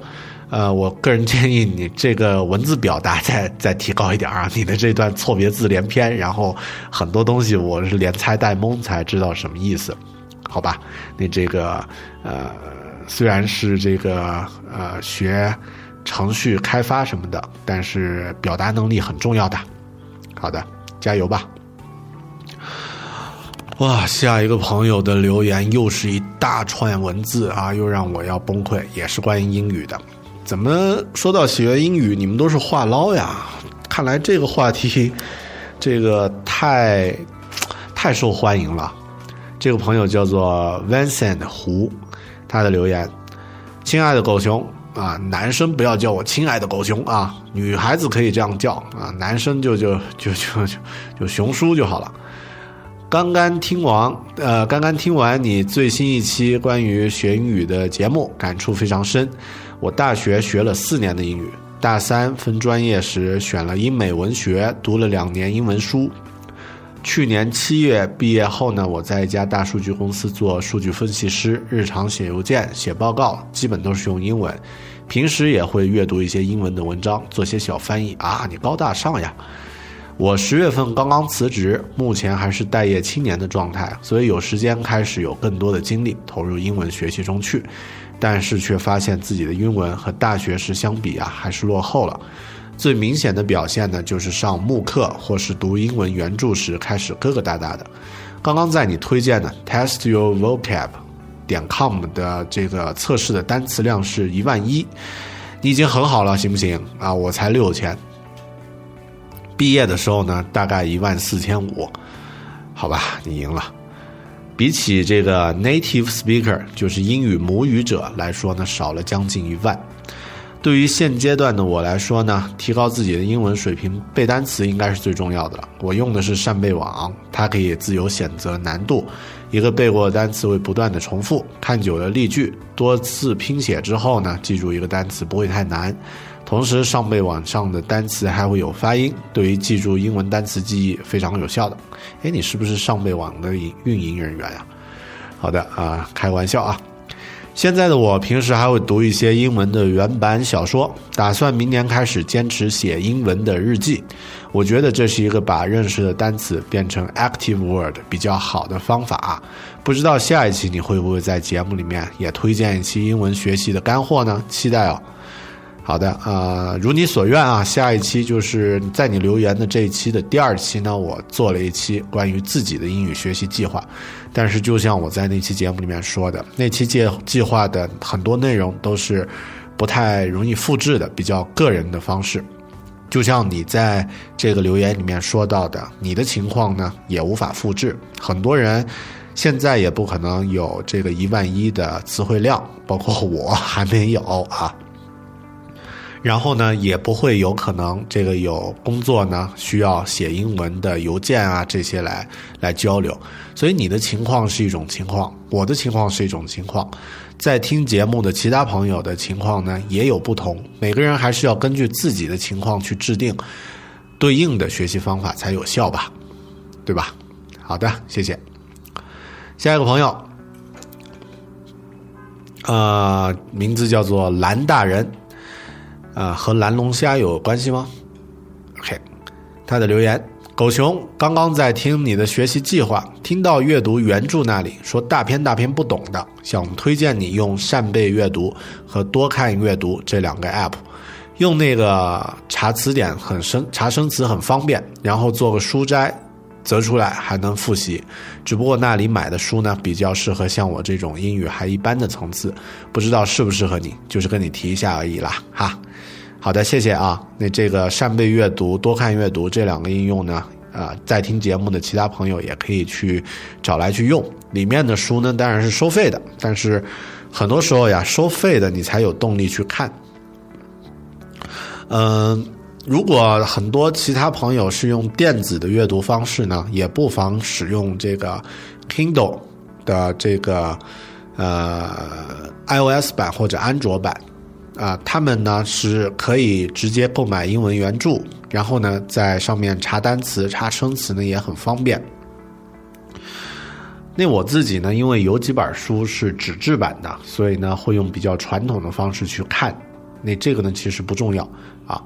呃，我个人建议你这个文字表达再再提高一点啊！你的这段错别字连篇，然后很多东西我是连猜带蒙才知道什么意思，好吧？你这个呃，虽然是这个呃学程序开发什么的，但是表达能力很重要的。好的，加油吧！哇，下一个朋友的留言又是一大串文字啊，又让我要崩溃，也是关于英语的。怎么说到学英语，你们都是话唠呀？看来这个话题，这个太太受欢迎了。这个朋友叫做 Vincent 胡，他的留言：亲爱的狗熊啊，男生不要叫我亲爱的狗熊啊，女孩子可以这样叫啊，男生就就就就就就熊叔就好了。刚刚听完，呃，刚刚听完你最新一期关于学英语的节目，感触非常深。我大学学了四年的英语，大三分专业时选了英美文学，读了两年英文书。去年七月毕业后呢，我在一家大数据公司做数据分析师，日常写邮件、写报告，基本都是用英文。平时也会阅读一些英文的文章，做些小翻译。啊，你高大上呀！我十月份刚刚辞职，目前还是待业青年的状态，所以有时间开始有更多的精力投入英文学习中去。但是却发现自己的英文和大学时相比啊，还是落后了。最明显的表现呢，就是上慕课或是读英文原著时开始疙疙瘩瘩的。刚刚在你推荐的 TestYourVocab 点 com 的这个测试的单词量是一万一，你已经很好了，行不行啊？我才六千。毕业的时候呢，大概一万四千五，好吧，你赢了。比起这个 native speaker，就是英语母语者来说呢，少了将近一万。对于现阶段的我来说呢，提高自己的英文水平，背单词应该是最重要的了。我用的是扇贝网，它可以自由选择难度，一个背过的单词会不断的重复，看久了例句，多次拼写之后呢，记住一个单词不会太难。同时，上背网上的单词还会有发音，对于记住英文单词记忆非常有效的。哎，你是不是上背网的运营人员呀？好的啊，开玩笑啊。现在的我平时还会读一些英文的原版小说，打算明年开始坚持写英文的日记。我觉得这是一个把认识的单词变成 active word 比较好的方法。不知道下一期你会不会在节目里面也推荐一期英文学习的干货呢？期待哦。好的，呃，如你所愿啊，下一期就是在你留言的这一期的第二期呢，我做了一期关于自己的英语学习计划。但是就像我在那期节目里面说的，那期计计划的很多内容都是不太容易复制的，比较个人的方式。就像你在这个留言里面说到的，你的情况呢也无法复制。很多人现在也不可能有这个一万一的词汇量，包括我还没有啊。然后呢，也不会有可能这个有工作呢，需要写英文的邮件啊，这些来来交流。所以你的情况是一种情况，我的情况是一种情况，在听节目的其他朋友的情况呢也有不同。每个人还是要根据自己的情况去制定对应的学习方法才有效吧，对吧？好的，谢谢。下一个朋友，呃，名字叫做蓝大人。啊，和蓝龙虾有关系吗？OK，他的留言：狗熊刚刚在听你的学习计划，听到阅读原著那里说大篇大篇不懂的，想推荐你用扇贝阅读和多看阅读这两个 App，用那个查词典很生查生词很方便，然后做个书摘，择出来还能复习。只不过那里买的书呢，比较适合像我这种英语还一般的层次，不知道适不适合你，就是跟你提一下而已啦，哈。好的，谢谢啊。那这个扇贝阅读、多看阅读这两个应用呢，啊，在听节目的其他朋友也可以去找来去用。里面的书呢，当然是收费的，但是很多时候呀，收费的你才有动力去看。嗯，如果很多其他朋友是用电子的阅读方式呢，也不妨使用这个 Kindle 的这个呃 iOS 版或者安卓版。啊，他们呢是可以直接购买英文原著，然后呢，在上面查单词、查生词呢也很方便。那我自己呢，因为有几本书是纸质版的，所以呢会用比较传统的方式去看。那这个呢其实不重要啊。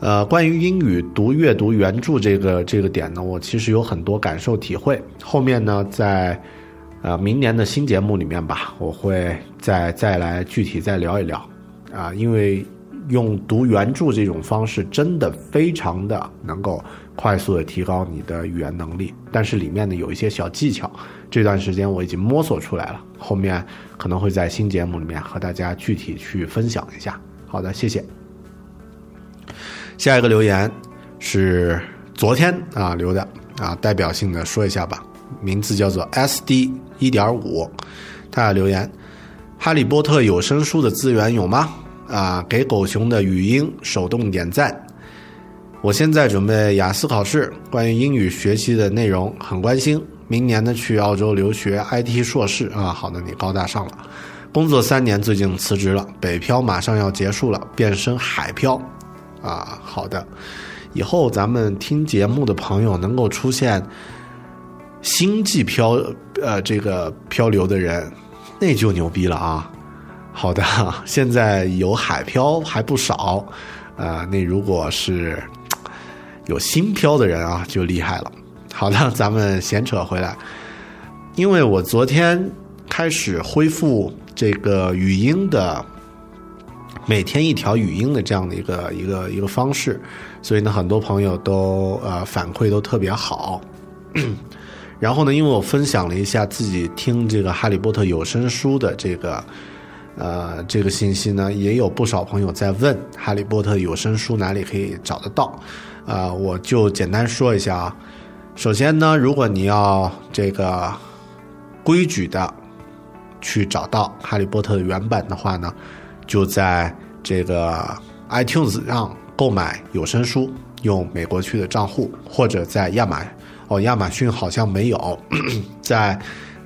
呃，关于英语读阅读原著这个这个点呢，我其实有很多感受体会。后面呢，在呃明年的新节目里面吧，我会再再来具体再聊一聊啊，因为用读原著这种方式真的非常的能够快速的提高你的语言能力，但是里面呢有一些小技巧。这段时间我已经摸索出来了，后面可能会在新节目里面和大家具体去分享一下。好的，谢谢。下一个留言是昨天啊留的啊，代表性的说一下吧，名字叫做 S D 一点五，他留言：哈利波特有声书的资源有吗？啊，给狗熊的语音手动点赞。我现在准备雅思考试，关于英语学习的内容很关心。明年呢，去澳洲留学 IT 硕士啊，好的，你高大上了。工作三年，最近辞职了，北漂马上要结束了，变身海漂。啊，好的，以后咱们听节目的朋友能够出现星际漂呃这个漂流的人，那就牛逼了啊。好的，现在有海漂还不少，啊，那如果是有新漂的人啊，就厉害了。好的，咱们闲扯回来，因为我昨天开始恢复这个语音的每天一条语音的这样的一个一个一个方式，所以呢，很多朋友都呃反馈都特别好。然后呢，因为我分享了一下自己听这个《哈利波特》有声书的这个呃这个信息呢，也有不少朋友在问《哈利波特》有声书哪里可以找得到，啊，我就简单说一下啊。首先呢，如果你要这个规矩的去找到《哈利波特》的原版的话呢，就在这个 iTunes 上购买有声书，用美国区的账户，或者在亚马逊哦亚马逊好像没有，在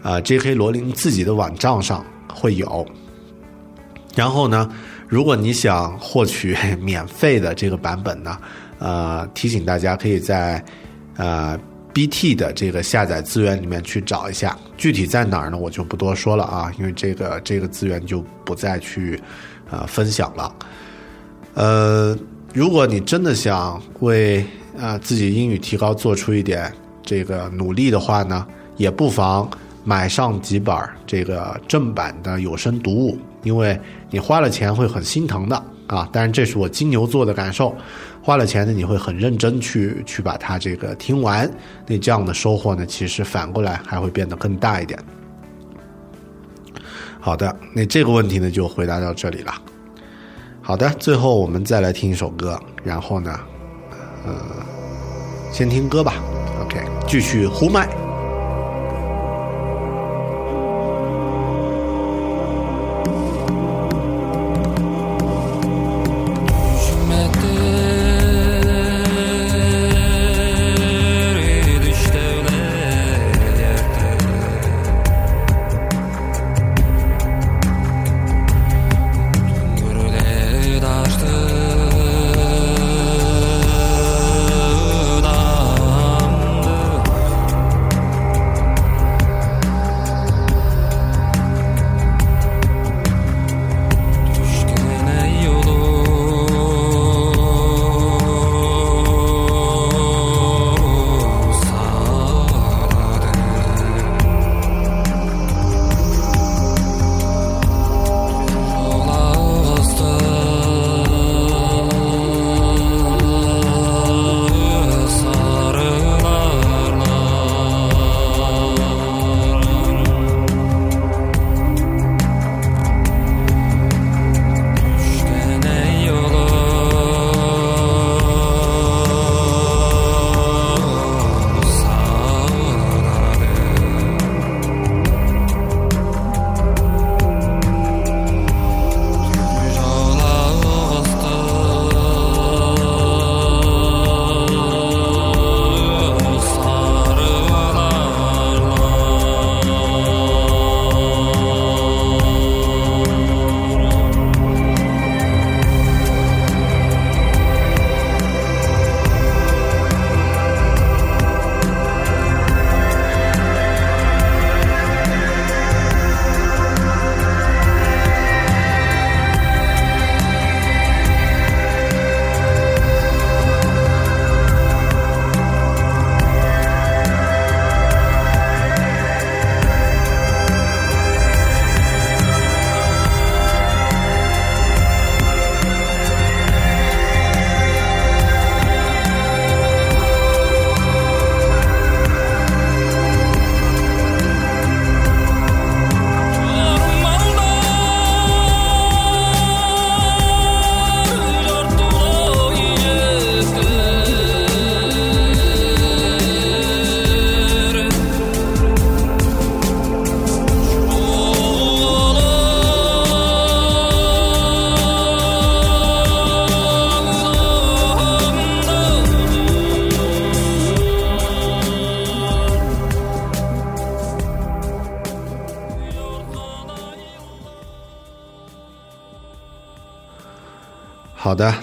呃 J.K. 罗琳自己的网站上会有。然后呢，如果你想获取 免费的这个版本呢，呃，提醒大家可以在呃。B T 的这个下载资源里面去找一下，具体在哪儿呢？我就不多说了啊，因为这个这个资源就不再去呃分享了。呃，如果你真的想为啊自己英语提高做出一点这个努力的话呢，也不妨买上几本这个正版的有声读物，因为你花了钱会很心疼的啊。当然，这是我金牛座的感受。花了钱呢，你会很认真去去把它这个听完，那这样的收获呢，其实反过来还会变得更大一点。好的，那这个问题呢就回答到这里了。好的，最后我们再来听一首歌，然后呢，呃，先听歌吧。OK，继续呼麦。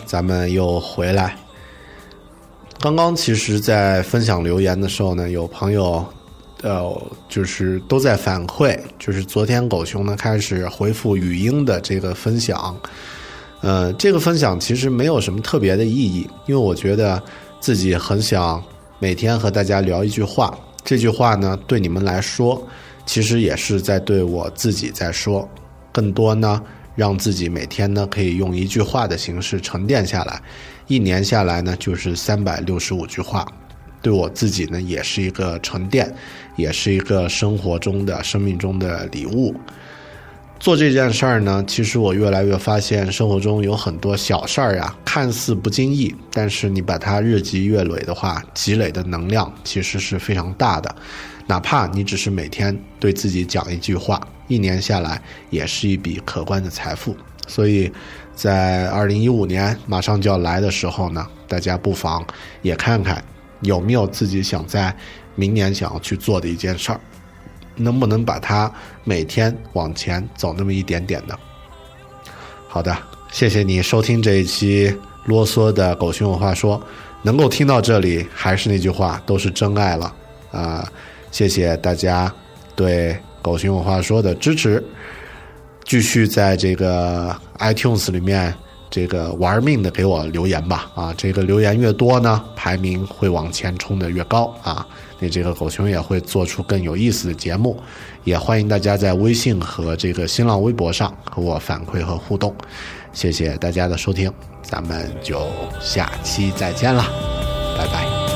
咱们又回来。刚刚其实，在分享留言的时候呢，有朋友，呃，就是都在反馈，就是昨天狗熊呢开始回复语音的这个分享，呃，这个分享其实没有什么特别的意义，因为我觉得自己很想每天和大家聊一句话，这句话呢对你们来说，其实也是在对我自己在说，更多呢。让自己每天呢可以用一句话的形式沉淀下来，一年下来呢就是三百六十五句话，对我自己呢也是一个沉淀，也是一个生活中的生命中的礼物。做这件事儿呢，其实我越来越发现生活中有很多小事儿呀，看似不经意，但是你把它日积月累的话，积累的能量其实是非常大的。哪怕你只是每天对自己讲一句话，一年下来也是一笔可观的财富。所以，在二零一五年马上就要来的时候呢，大家不妨也看看有没有自己想在明年想要去做的一件事儿，能不能把它每天往前走那么一点点的。好的，谢谢你收听这一期啰嗦的狗熊有话说，能够听到这里，还是那句话，都是真爱了啊。谢谢大家对狗熊有话说的支持，继续在这个 iTunes 里面这个玩命的给我留言吧啊！这个留言越多呢，排名会往前冲的越高啊！那这个狗熊也会做出更有意思的节目，也欢迎大家在微信和这个新浪微博上和我反馈和互动。谢谢大家的收听，咱们就下期再见了，拜拜。